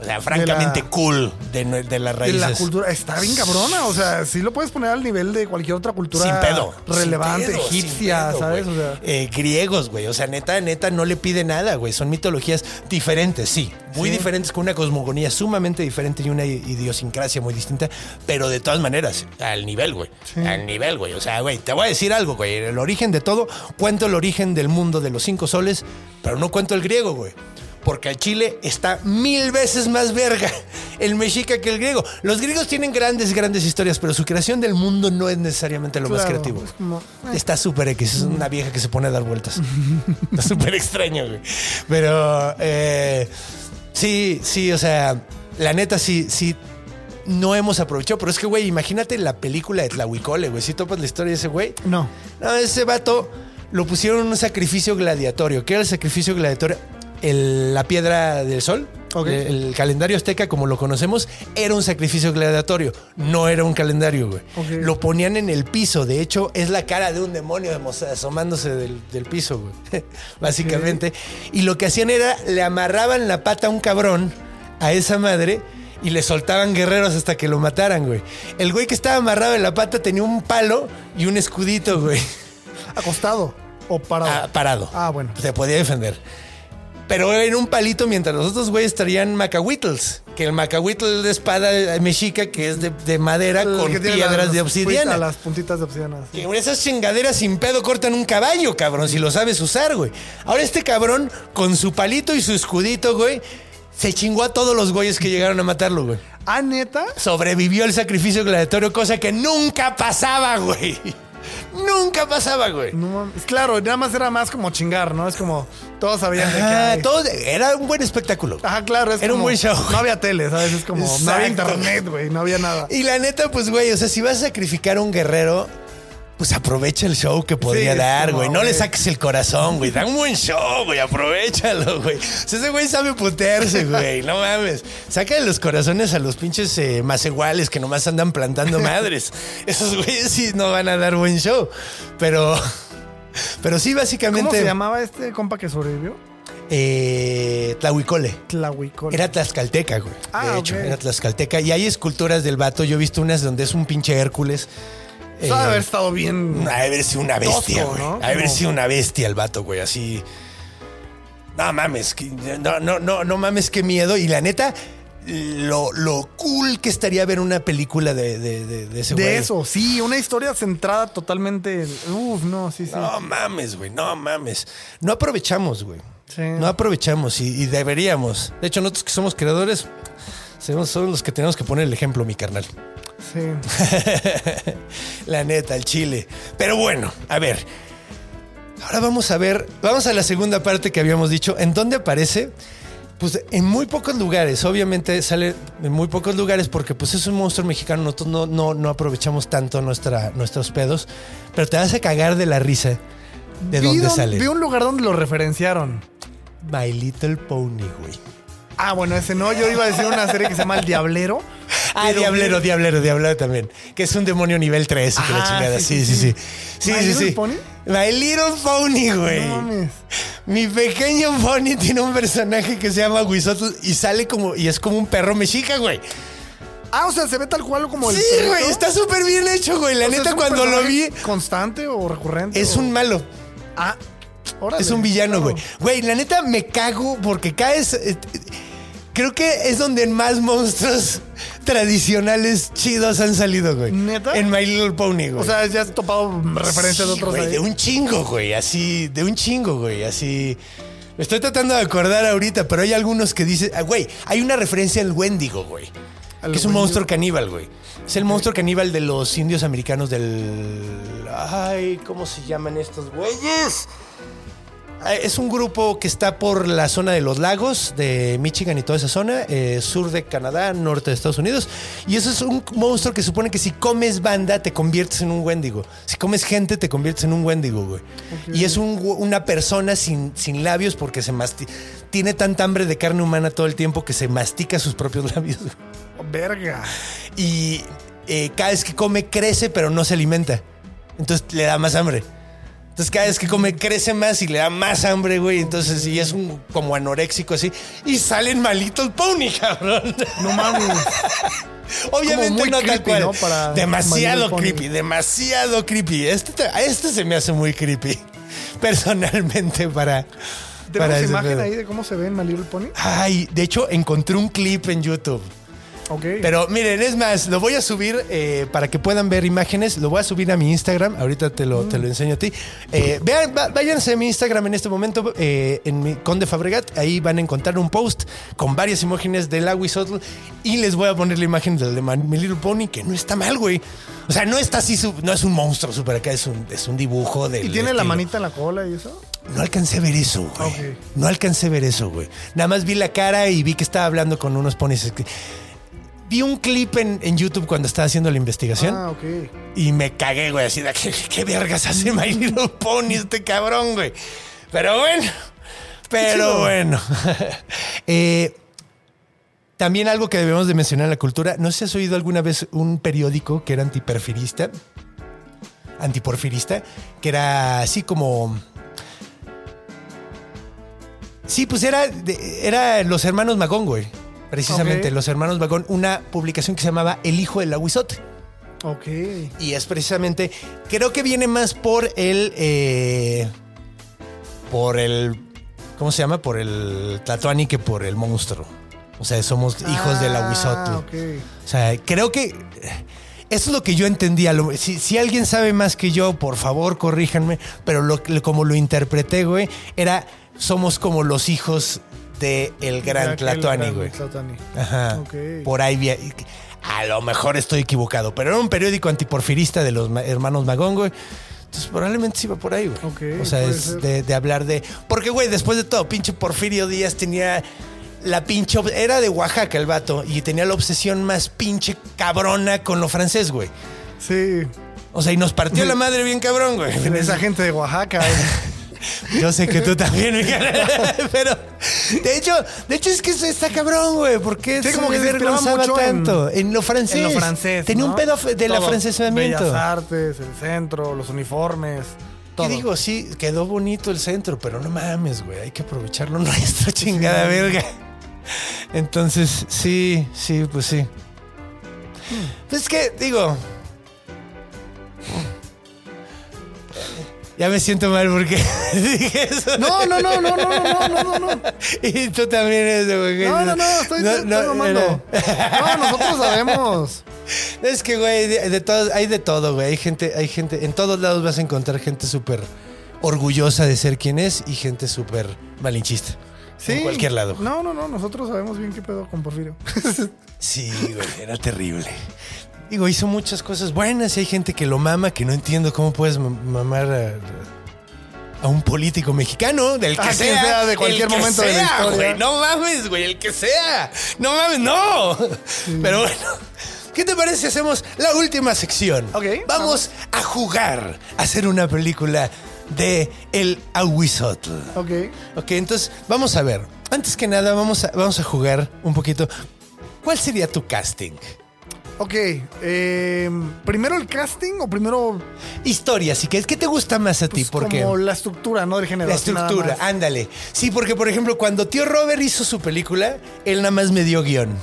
O sea, francamente cool de, de las De raíces. la cultura. Está bien cabrona. O sea, sí lo puedes poner al nivel de cualquier otra cultura Sin pedo. relevante, Sin pedo, egipcia, pedo, ¿sabes? O sea, Eh, griegos, güey. O sea, neta, neta, no le pide nada, güey. Son mitologías diferentes, sí. Muy Sí. diferentes, con una cosmogonía sumamente diferente y una idiosincrasia muy distinta. Pero de todas maneras, al nivel, güey. Al nivel, güey. O sea, güey, te voy a decir algo, güey. El origen de todo, cuento el origen del mundo de los cinco soles, pero no cuento el griego, güey. Porque el Chile está mil veces más verga el mexica que el griego. Los griegos tienen grandes, grandes historias, pero su creación del mundo no es necesariamente lo más creativo. es como, Está súper X, es una vieja que se pone a dar vueltas. Está súper extraño, güey. Pero eh, sí, sí, o sea, la neta sí, sí, no hemos aprovechado. Pero es que, güey, imagínate la película de Tlahuicole, güey. Si topas la historia de ese güey. No. No, ese vato lo pusieron en un sacrificio gladiatorio. ¿Qué era el sacrificio gladiatorio? El- la piedra del sol. Ok. El, el calendario azteca, como lo conocemos, era un sacrificio gladiatorio. No era un calendario, güey. Lo ponían en el piso. De hecho, es la cara de un demonio asomándose del, del piso, güey. Básicamente. Y lo que hacían era, le amarraban la pata a un cabrón, a esa madre, y le soltaban guerreros hasta que lo mataran, güey. El güey que estaba amarrado en la pata tenía un palo y un escudito, güey. Acostado o parado. Ah, parado. Ah, bueno. Se podía defender. Pero en un palito mientras los otros güeyes traían macahuitls. Que el macahuitl de espada mexica que es de, de madera El con piedras las de obsidiana. Las puntitas de obsidiana. sí. Que esas chingaderas sin pedo cortan un caballo, cabrón, si lo sabes usar, güey. Ahora este cabrón, con su palito y su escudito, güey, se chingó a todos los güeyes que llegaron a matarlo, güey. Ah, neta. Sobrevivió el sacrificio gladiatorio, cosa que nunca pasaba, güey. Nunca pasaba, güey. No. Claro, nada más era más como chingar, ¿no? Es como todos sabían de que. Ajá, ay. todo- era un buen espectáculo. Ajá, claro. Es Era un buen show. No había tele, ¿sabes? Es como. No había internet, güey. No había nada. Y la neta, pues, güey, o sea, si vas a sacrificar a un guerrero, pues aprovecha el show que podría dar, güey. No le saques el corazón, güey. Da un buen show, güey. Aprovechalo, güey. O sea, ese güey sabe putearse, güey. No mames. Sácale los corazones a los pinches eh, más iguales que nomás andan plantando madres. Esos güeyes sí no van a dar buen show. Pero, pero sí, básicamente. ¿Cómo se llamaba este compa que sobrevivió? Eh, Tlahuicole. Tlahuicol. Era tlaxcalteca, güey. Ah, de hecho, era tlaxcalteca. Y hay esculturas del vato. Yo he visto unas donde es un pinche Hércules. Debe Eh, haber estado bien. ha de haber sido una bestia, güey. ¿no? Ha de haber sido una bestia el vato, güey. Así. No mames, no, no, no, no mames, qué miedo. Y la neta, lo, lo cool que estaría ver una película de, de, de, de ese De güey. eso, sí, una historia centrada totalmente. en- Uf, no, sí, sí. No mames, güey, no mames. No aprovechamos, güey. Sí. No aprovechamos y, y deberíamos. De hecho, nosotros que somos creadores, somos los que tenemos que poner el ejemplo, mi carnal. Sí. La neta, el chile. Pero bueno, a ver. Ahora vamos a ver, vamos a la segunda parte que habíamos dicho, en dónde aparece. Pues en muy pocos lugares, obviamente sale en muy pocos lugares porque pues es un monstruo mexicano, nosotros no, no, no aprovechamos tanto nuestra, nuestros pedos, pero te vas a cagar de la risa de Vi dónde sale. Vi un lugar donde lo referenciaron. My Little Pony, güey. Ah, bueno, ese no. Yo iba a decir una serie que se llama El Diablero. Ah, Diablero, Diablero, Diablero también. Que es un demonio nivel 3 y que la Ajá, chingada. Sí, sí, sí, sí. sí, Sí, ¿My sí, Little sí. Pony? My Little Pony, güey. No mames. Mi pequeño pony tiene un personaje que se llama Huizotl y sale como, y es como un perro mexica, güey. Ah, o sea, se ve tal cual como el. Sí, perrito. güey, está súper bien hecho, güey. La O neta, ¿es un cuando lo vi, ¿Constante o recurrente? es o- un malo. Ah, órale. Es un villano, Claro. güey. Güey, la neta me cago porque caes. eh, eh, creo que es donde más monstruos tradicionales chidos han salido, güey. ¿Neta? En My Little Pony, güey. O sea, ya has topado referencias de Sí, otros güey, ahí. de un chingo, güey. Así, de un chingo, güey. Así. Me estoy tratando de acordar ahorita, pero hay algunos que dicen. ah, Güey, hay una referencia al Wendigo, güey. ¿Al Que es un Wendigo? monstruo caníbal, güey. Es el monstruo caníbal de los indios americanos del. Ay, ¿cómo se llaman estos güeyes? Ah, Es un grupo que está por la zona de los lagos, de Michigan y toda esa zona, eh, sur de Canadá, norte de Estados Unidos. Y eso es un monstruo que supone que si comes banda te conviertes en un Wendigo. Si comes gente te conviertes en un Wendigo, güey. Y es un una persona sin, sin labios porque se masti tiene tanta hambre de carne humana todo el tiempo que se mastica sus propios labios. Oh, Verga. Y eh, cada vez que come crece pero no se alimenta. Entonces le da más hambre. Entonces cada vez que come crece más y le da más hambre, güey. Entonces y es un como anoréxico así. Y salen malito el pony, cabrón. No mames. Obviamente no tal creepy, cual. ¿no? Para demasiado creepy, demasiado creepy. Este, este se me hace muy creepy. Personalmente para... para ¿Tenemos ese imagen ahí de cómo se ve en My Little Pony? Ay, de hecho encontré un clip en YouTube. Pero miren, es más, lo voy a subir eh, para que puedan ver imágenes. Lo voy a subir a mi Instagram. Ahorita te lo, te lo enseño a ti. Eh, vean, va- váyanse a mi Instagram en este momento, eh, en mi Conde Fabregat. Ahí van a encontrar un post con varias imágenes del Aguisotl. Y les voy a poner la imagen del de My Little Pony, que no está mal, güey. O sea, no está así, no es un monstruo super acá, es un, es un dibujo de. ¿Y tiene la manita en la cola y eso? No alcancé a ver eso, güey. No alcancé a ver eso, güey. Nada más vi la cara y vi que estaba hablando con unos ponis. Vi un clip en, en YouTube cuando estaba haciendo la investigación Ah, ok. y me cagué, güey. Así de, ¿qué, qué vergas hace My Little Pony este cabrón, güey? Pero bueno, pero bueno. Eh, también algo que debemos de mencionar en la cultura. No sé si has oído alguna vez un periódico que era antiperfirista, antiporfirista, que era así como... Sí, pues era, era los hermanos Magón, güey. Precisamente, los hermanos Magón. Una publicación que se llamaba El Hijo del Aguizote. Ok. Y es precisamente, creo que viene más por el, eh, por el, ¿cómo se llama? Por el Tlatoani que por el monstruo. O sea, somos hijos del Ah, Aguizotl. ok. O sea, creo que eso es lo que yo entendía. Si, si alguien sabe más que yo, por favor, corríjanme. Pero lo- como lo interpreté, güey, era somos como los hijos del el gran Tlatoani, gran güey. Ajá. Ok. Por ahí vi- A lo mejor estoy equivocado, pero era un periódico antiporfirista de los ma- hermanos Magón, güey. Entonces probablemente sí va por ahí, güey. Ok, o sea, es de, de hablar de. Porque, güey, después de todo, pinche Porfirio Díaz tenía la pinche. Era de Oaxaca el vato y tenía la obsesión más pinche cabrona con lo francés, güey. Sí. O sea, y nos partió la madre bien cabrón, güey. Esa gente de Oaxaca. eh. Yo sé que tú también. Pero, de hecho, de hecho es que eso está cabrón, güey. Porque Sí, como que se mucho en- tanto. En, lo francés. En lo francés. Tenía ¿no? un pedo del afrancesamiento. Bellas artes, el centro, los uniformes. Todo. Y digo, sí, quedó bonito el centro, pero no mames, güey. Hay que aprovecharlo nuestro, chingada verga. Entonces, sí, sí, pues sí. Pues es que, digo. Ya me siento mal porque dije eso. No, no, no, no, no, no, no, no, no. Y tú también eres de güey. No, no, no, estoy, estoy mamando. No, nosotros sabemos. Es que, güey, de, de todo- hay de todo, güey. Hay gente, hay gente, en todos lados vas a encontrar gente súper orgullosa de ser quien es y gente súper malinchista. Sí. En cualquier lado. No, no, no, nosotros sabemos bien qué pedo con Porfirio. Sí, güey, era terrible. Digo, hizo muchas cosas buenas y hay gente que lo mama, que no entiendo cómo puedes mam- mamar a, a un político mexicano, del que Ah, sea, de el cualquier que momento de la sea, historia. güey. No mames, güey, el que sea. No mames, no. Pero bueno. ¿Qué te parece si hacemos la última sección? Ok, Vamos a jugar a hacer una película de El Aguizotl. Ok. Ok, entonces vamos a ver. Antes que nada, vamos a, vamos a jugar un poquito. ¿Cuál sería tu casting? Ok. eh, ¿Primero el casting o primero Historia, así que ¿qué te gusta más a ti? pues, Porque como la estructura, ¿no? Del género. la estructura, ándale. Sí, porque por ejemplo, cuando tío Robert hizo su película, él nada más me dio guion.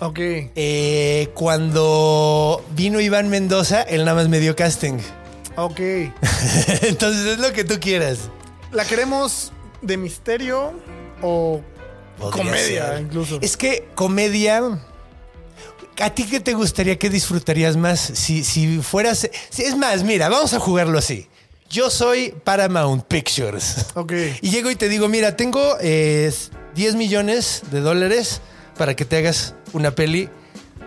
Ok. Eh, cuando vino Iván Mendoza, él nada más me dio casting. Ok. Entonces es lo que tú quieras. ¿La queremos de misterio o Podría comedia ser. incluso? Es que comedia. ¿A ti qué te gustaría que disfrutarías más si, si fueras. si- es más, mira, vamos a jugarlo así. Yo soy Paramount Pictures. Ok. Y llego y te digo, mira, tengo eh, 10 millones de dólares para que te hagas una peli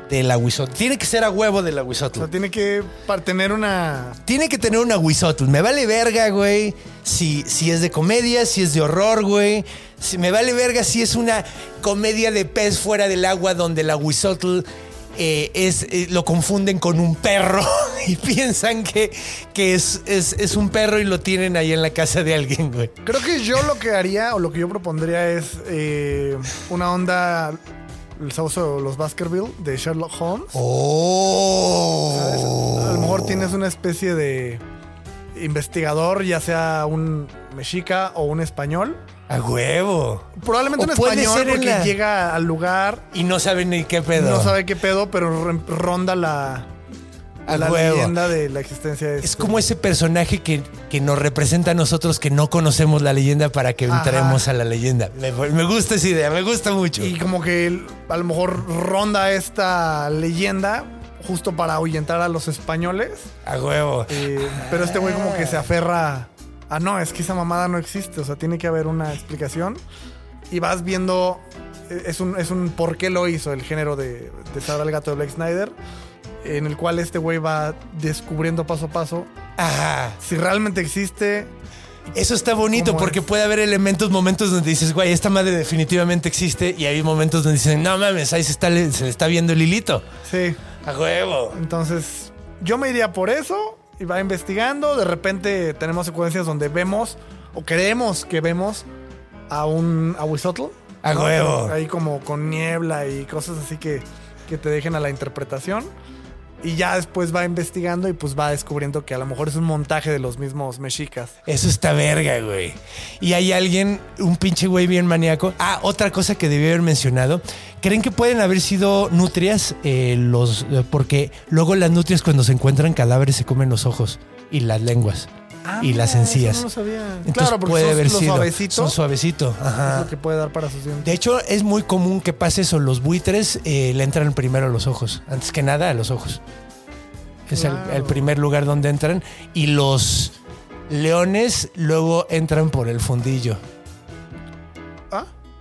de la. Tiene que ser a huevo de la O sea, tiene que para tener una. Tiene que tener una Wizotl. Me vale verga, güey. Si, si es de comedia, si es de horror, güey. Si, me vale verga si es una comedia de pez fuera del agua donde la Wizotl eh, es, eh, lo confunden con un perro y piensan que, que es, es, es un perro y lo tienen ahí en la casa de alguien, güey. Creo que yo lo que haría o lo que yo propondría es eh, una onda. El sauce los Baskerville de Sherlock Holmes. Oh. A lo mejor tienes una especie de investigador, ya sea un mexica o un español. A huevo. Probablemente O un puede español ser en porque la- llega al lugar, Y no saben ni qué pedo. no sabe qué pedo, pero re- ronda la, A la huevo. leyenda de la existencia de Es este- como ese personaje que, que nos representa a nosotros que no conocemos la leyenda para que Ajá. entremos a la leyenda. Me, me gusta esa idea, me gusta mucho. Y como que el- a lo mejor ronda esta leyenda justo para ahuyentar a los españoles. A huevo. Eh, pero este güey como que se aferra a no, es que esa mamada no existe. O sea, tiene que haber una explicación. Y vas viendo. eh, Es un, es un por qué lo hizo el género de, de Sabra el gato de Blake Snyder. En el cual este güey va descubriendo paso a paso Ajá. si realmente existe. Eso está bonito ¿Cómo porque es? puede haber elementos, momentos donde dices, güey, esta madre definitivamente existe. Y hay momentos donde dicen, no mames, ahí se, está, se le está viendo el hilito. Sí. A huevo. Entonces, yo me iría por eso y va investigando. De repente tenemos secuencias donde vemos o creemos que vemos a un a Huizotl. A huevo. Ahí como con niebla y cosas así que, que te dejen a la interpretación. Y ya después va investigando y pues va descubriendo que a lo mejor es un montaje de los mismos mexicas. Eso está verga, güey. Y hay alguien, un pinche güey bien maníaco. Ah, otra cosa que debí haber mencionado. ¿Creen que pueden haber sido nutrias? eh, los, eh, porque luego las nutrias cuando se encuentran cadáveres se comen los ojos y las lenguas y las Ah, encías. no lo sabía. Entonces claro, porque puede son haber sido. suavecitos. Son suavecito. Es Ajá. lo que puede dar para sus dientes. De hecho, es muy común que pase eso. Los buitres eh, le entran primero a los ojos. Antes que nada, a los ojos. Es el, primer lugar donde entran. Y los leones luego entran por el fundillo.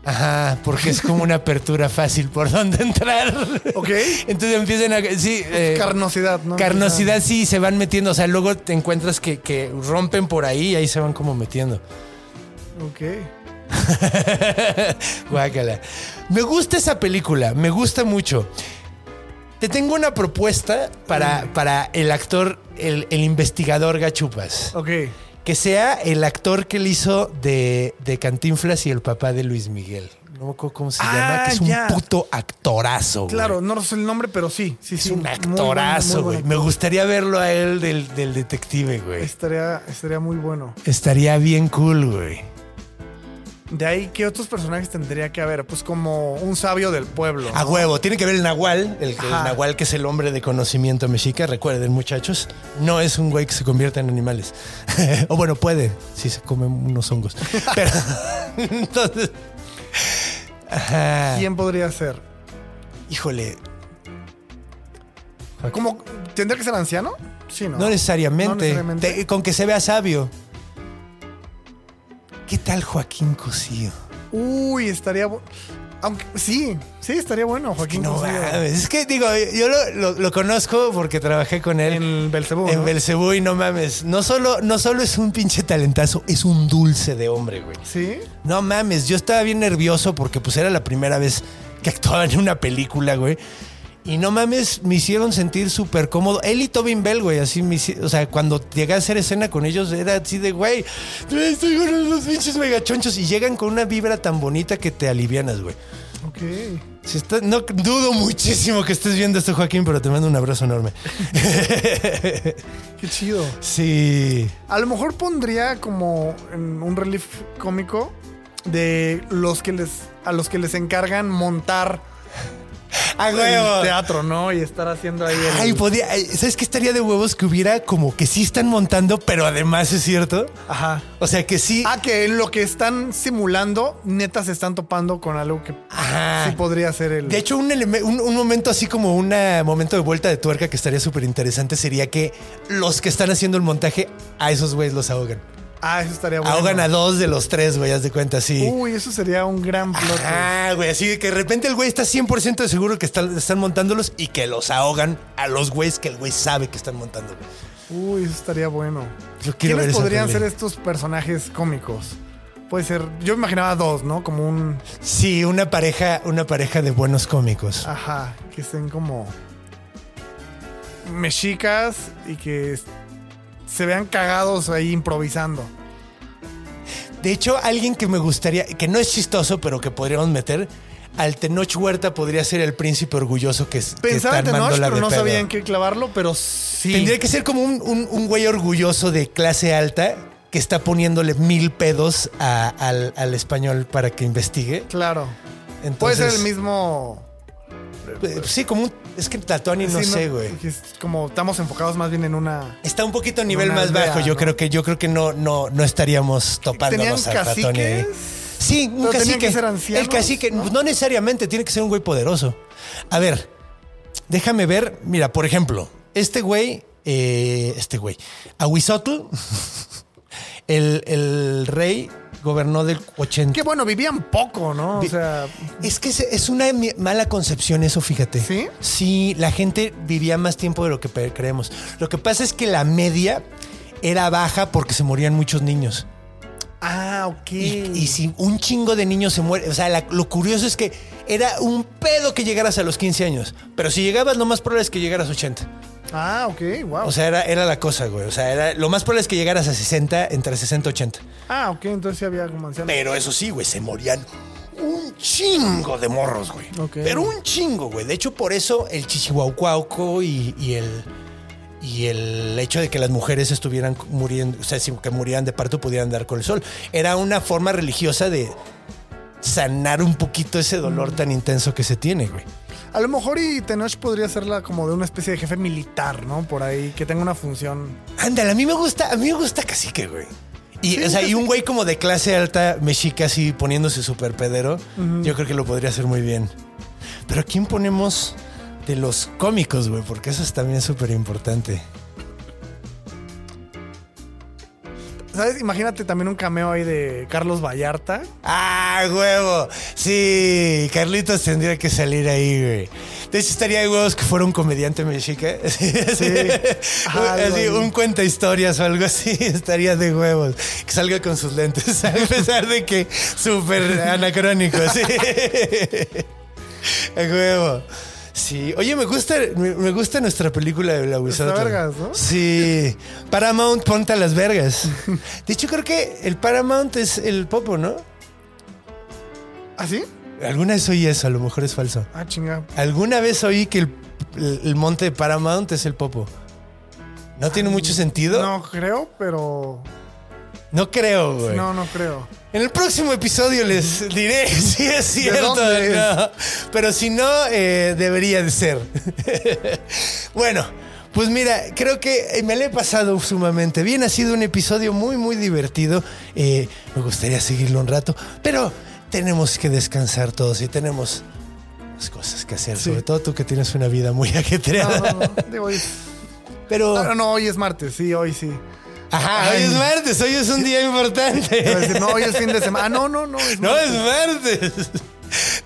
Ajá, porque es como una apertura fácil por donde entrar. ok. Entonces empiezan a... Sí, eh, Carnosidad, ¿no? carnosidad, sí, se van metiendo. O sea, luego te encuentras que, que rompen por ahí y ahí se van como metiendo. Ok. Guácala. Me gusta esa película, me gusta mucho. Te tengo una propuesta para, para el actor, el, el investigador Gachupas. Ok. Que sea el actor que le hizo de, de Cantinflas y el papá de Luis Miguel. No me acuerdo cómo se Ah, llama, que es un puto actorazo. güey. Claro, no sé el nombre, pero sí, sí, Es sí. un actorazo, güey. Me gustaría verlo a él del, del detective, güey. Estaría, estaría muy bueno. Estaría bien cool, güey. De ahí, ¿qué otros personajes tendría que haber? Pues como un sabio del pueblo. A huevo, tiene que ver el Nahual, el, el. Nahual que es el hombre de conocimiento mexica. Recuerden, muchachos, no es un güey que se convierta en animales. o bueno, puede, si se come unos hongos. Pero entonces, ajá. ¿Quién podría ser? híjole, ¿Cómo? ¿Tendría que ser anciano? Sí, ¿no? no necesariamente, No necesariamente. Te- con que se vea sabio. ¿Qué tal Joaquín Cosío? Uy, estaría... Aunque sí, sí, estaría bueno, Joaquín No Cosío. mames, es que digo, yo lo, lo- lo conozco porque trabajé con él. En Belcebú, En ¿no? Belcebú y no mames. No solo, no solo es un pinche talentazo, es un dulce de hombre, güey. ¿Sí? No mames, yo estaba bien nervioso porque pues era la primera vez que actuaba en una película, güey. Y no mames, me hicieron sentir súper cómodo. Él y Tobin Bell, güey, así me O sea, cuando llegué a hacer escena con ellos, era así de, güey, estoy con unos pinches megachonchos. Y llegan con una vibra tan bonita que te alivianas, güey. Ok. Si está- no dudo muchísimo que estés viendo esto, Joaquín, pero te mando un abrazo enorme. Qué chido. sí. A lo mejor pondría como en un relief cómico de los que les a los que les encargan montar ¡A el huevo! teatro, ¿no? Y estar haciendo ahí el Ay, podía. ay, ¿Sabes qué estaría de huevos? Que hubiera como que sí están montando, pero además es cierto. Ajá. O sea que sí. Ah, que en lo que están simulando, neta se están topando con algo que Ajá. sí podría ser el. De hecho, un, un, un momento así como un momento de vuelta de tuerca que estaría súper interesante sería que los que están haciendo el montaje a esos güeyes los ahogan. Ah, eso estaría bueno. Ahogan a dos de los tres, güey, haz de cuenta, sí. Uy, eso sería un gran plot. Ah, güey, así de que de repente el güey está 100% de seguro que están, están montándolos y que los ahogan a los güeyes que el güey sabe que están montando. Uy, eso estaría bueno. Yo quiero ver ¿Quiénes podrían ser estos personajes cómicos? Puede ser. Yo imaginaba dos, ¿no? Como un. Sí, una pareja, una pareja de buenos cómicos. Ajá, que estén como mexicas y que se vean cagados ahí improvisando. De hecho, alguien que me gustaría, que no es chistoso, pero que podríamos meter, al Tenoch Huerta podría ser el príncipe orgulloso que, es- que Pensaba en Tenoch, pero no pedo. sabía en qué clavarlo, pero sí. Tendría que ser como un, un- un güey orgulloso de clase alta que está poniéndole mil pedos a- al, al español para que investigue. Claro. Entonces, Puede ser el mismo. Eh, Sí, como un. Es que Tatuani no sí, sé, güey. es como estamos enfocados más bien en una. Está un poquito a nivel más aldea, bajo. Yo ¿no? creo que yo creo que no, no, no estaríamos topándonos ¿Tenían a ahí. caciques? Sí, un cacique. que ser ancianos, el cacique, ¿no? ¿no? necesariamente, tiene que ser un güey poderoso. A ver, déjame ver. Mira, por ejemplo, este güey, eh, este güey, Ahuizotl, el, el rey gobernó del 80. Que bueno, vivían poco, ¿no? O sea, Es que es, una mala concepción eso, fíjate. ¿Sí? Sí, la gente vivía más tiempo de lo que creemos. Lo que pasa es que la media era baja porque se morían muchos niños. ah, ok. Y, y si un chingo de niños se mueren, o sea, la- lo curioso es que era un pedo que llegaras a los 15 años. Pero si llegabas, lo más probable es que llegaras a 80. Ah, ok, wow. O sea, era, era la cosa, güey. O sea, era, lo más probable es que llegaras a 60, entre 60 y 80. ah, ok, entonces sí había como ancianos. Pero eso sí, güey, se morían un chingo de morros, güey. Ok. Pero un chingo, güey. De hecho, por eso el chichihuaucuauco y, y el y el hecho de que las mujeres estuvieran muriendo, o sea, si- que murieran de parto pudieran dar con el sol, era una forma religiosa de sanar un poquito ese dolor tan intenso que se tiene, güey. A lo mejor y Tenoch podría ser la como de una especie de jefe militar, ¿no? Por ahí, que tenga una función. Ándale, a mí me gusta, a mí me gusta cacique, güey. Y, Sí, o sea, y un güey como de clase alta, mexica, así poniéndose súper pedero, yo creo que lo podría hacer muy bien. Pero ¿a quién ponemos de los cómicos, güey? Porque eso es también súper importante. ¿Sabes? Imagínate también un cameo ahí de Carlos Vallarta. ¡Ah, huevo! Sí, Carlitos tendría que salir ahí, güey. De hecho, estaría de huevos que fuera un comediante mexica. Sí. Ajá, algo así, ahí. un cuenta historias o algo así. Estaría de huevos. Que salga con sus lentes, a pesar de que súper anacrónico, sí. A huevo. Sí. Oye, me gusta, me, me gusta nuestra película de la Wizard. vergas, ¿no? Sí. Paramount, ponte a las vergas. De hecho, creo que el Paramount es el popo, ¿no? ¿Ah, sí? Alguna vez oí eso, a lo mejor es falso. Ah, chinga. Alguna vez oí que el, el- el monte de Paramount es el Popo. ¿No tiene mucho sentido? No creo, pero. No creo, güey. No, no creo. En el próximo episodio les diré si es cierto. dónde es? no. Pero si no, eh, debería de ser. bueno, pues mira, creo que me le he pasado sumamente bien. Ha sido un episodio muy, muy divertido. Eh, me gustaría seguirlo un rato, pero tenemos que descansar todos y tenemos las cosas que hacer. Sobre todo tú que tienes una vida muy ajetreada. no, no. Digo, hoy- Pero, no, no, no, hoy es martes, sí, hoy sí. Ajá, hoy es martes, hoy es un día importante. No, hoy es fin de semana. Ah, no, no, no. Es No es martes.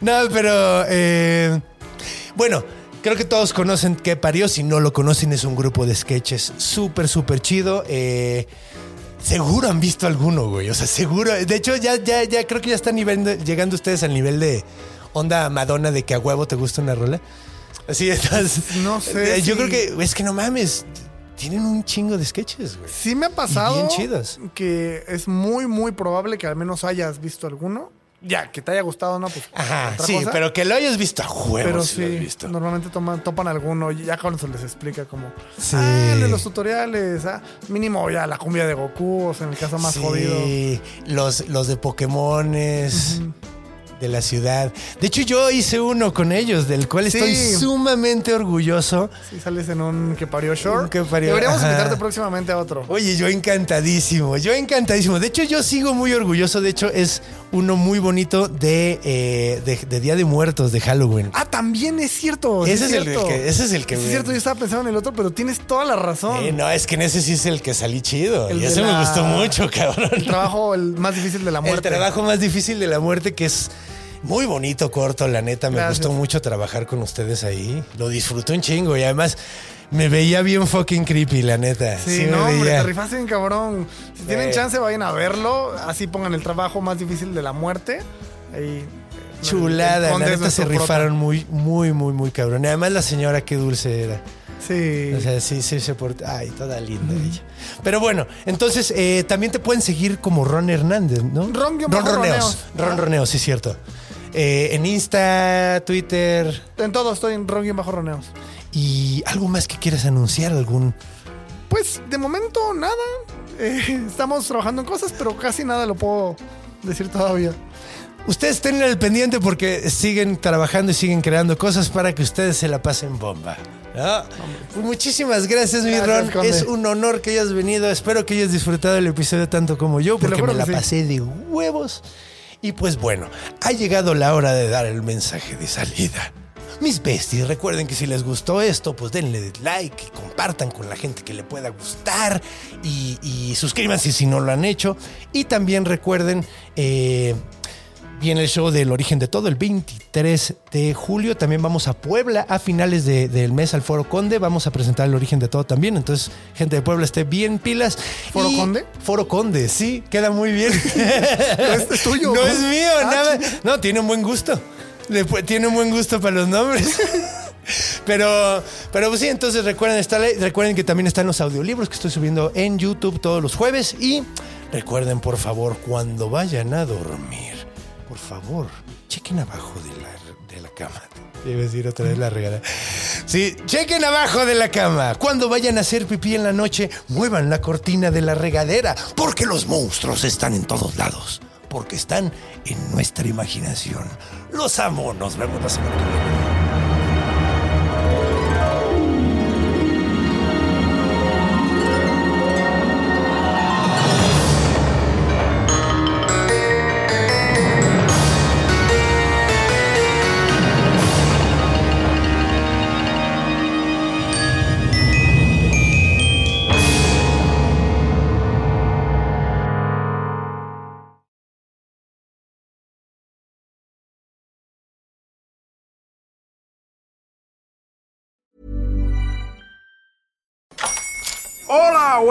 No, pero eh, bueno, creo que todos conocen que parió. Si no lo conocen, es un grupo de sketches súper, súper chido. Eh, seguro han visto alguno, güey. O sea, seguro. De hecho, ya, ya, ya creo que ya están nivel- llegando ustedes al nivel de onda Madonna de que a huevo te gusta una rola. Así estás. No sé Eh, Yo creo que es que no mames. Tienen un chingo de sketches, güey. Sí me ha pasado bien chidos. que es muy, muy probable que al menos hayas visto alguno. Ya, que te haya gustado, ¿no? Pues Ajá, otra sí, cosa. pero que lo hayas visto a huevos. Pero si lo has sí, visto. normalmente toman, topan alguno y ya cuando se les explica como, Sí. ah, de los tutoriales, ah, mínimo ya la cumbia de Goku, o sea, en el caso más Sí, jodido. Los, los de Pokémones de la ciudad. De hecho, yo hice uno con ellos, del cual Sí. estoy sumamente orgulloso. Si sales en un que parió short, Un que parió, deberíamos ajá. invitarte próximamente a otro. Oye, yo encantadísimo, yo encantadísimo. De hecho, yo sigo muy orgulloso. De hecho, es uno muy bonito de, eh, de, de Día de Muertos, de Halloween. Ah, también es cierto. sí Ese es el cierto. que- ese es el que Sí me- Es cierto, yo estaba pensando en el otro, pero tienes toda la razón. Eh, no, es que en ese sí es el que salí chido. El y ese me gustó mucho, cabrón. El trabajo el más difícil de la muerte. El trabajo más difícil de la muerte, que es muy bonito, corto, la neta. Me Gracias. gustó mucho trabajar con ustedes ahí. Lo disfruté un chingo y además me veía bien fucking creepy, la neta. Sí, no, hombre, te rifaste bien cabrón. Si tienen chance, vayan a verlo. Así pongan el trabajo más difícil de la muerte. Ahí. eh, Chulada, la neta se prota. rifaron muy, muy, muy, muy cabrón. Y además la señora qué dulce era. Sí. O sea, sí, sí se portó. Ay, toda linda ella. Pero bueno, entonces eh, también te pueden seguir como Ron Hernández, ¿no? Ron bajo Roneos. Roneos. Ron Roneos, sí, cierto. Eh, en Insta, Twitter en todo estoy en Ron bajo Roneos. y algo más que quieras anunciar, algún. Pues de momento nada. Eh, estamos trabajando en cosas, pero casi nada lo puedo decir todavía. Ustedes estén al pendiente porque siguen trabajando y siguen creando cosas para que ustedes se la pasen bomba. ¿no? Pues muchísimas gracias, mi Gracias, Ron. Es un honor que hayas venido. Espero que hayas disfrutado el episodio tanto como yo, porque me la sí. pasé de huevos. Y pues bueno, ha llegado la hora de dar el mensaje de salida. Mis besties, recuerden que si les gustó esto, pues denle like, compartan con la gente que le pueda gustar y, y suscríbanse si no lo han hecho. Y también recuerden, eh, viene el show del origen de todo el 23 de julio. También vamos a Puebla a finales de- del mes al Foro Conde. Vamos a presentar el origen de todo también. Entonces, gente de Puebla, esté bien pilas. ¿Foro Y- Conde? Foro Conde, sí, queda muy bien. es- es tuyo, No ¿no? es mío, Ah, nada. No, tiene un buen gusto. Tiene un buen gusto para los nombres. Pero, pero pues sí, entonces recuerden, estar, recuerden que también están los audiolibros que estoy subiendo en YouTube todos los jueves. Y recuerden, por favor, cuando vayan a dormir, por favor, chequen abajo de la, de la cama. Iba a decir otra vez la regada. Sí, chequen abajo de la cama. Cuando vayan a hacer pipí en la noche, muevan la cortina de la regadera, porque los monstruos están en todos lados. Porque están en nuestra imaginación. Los amo. Nos vemos la semana.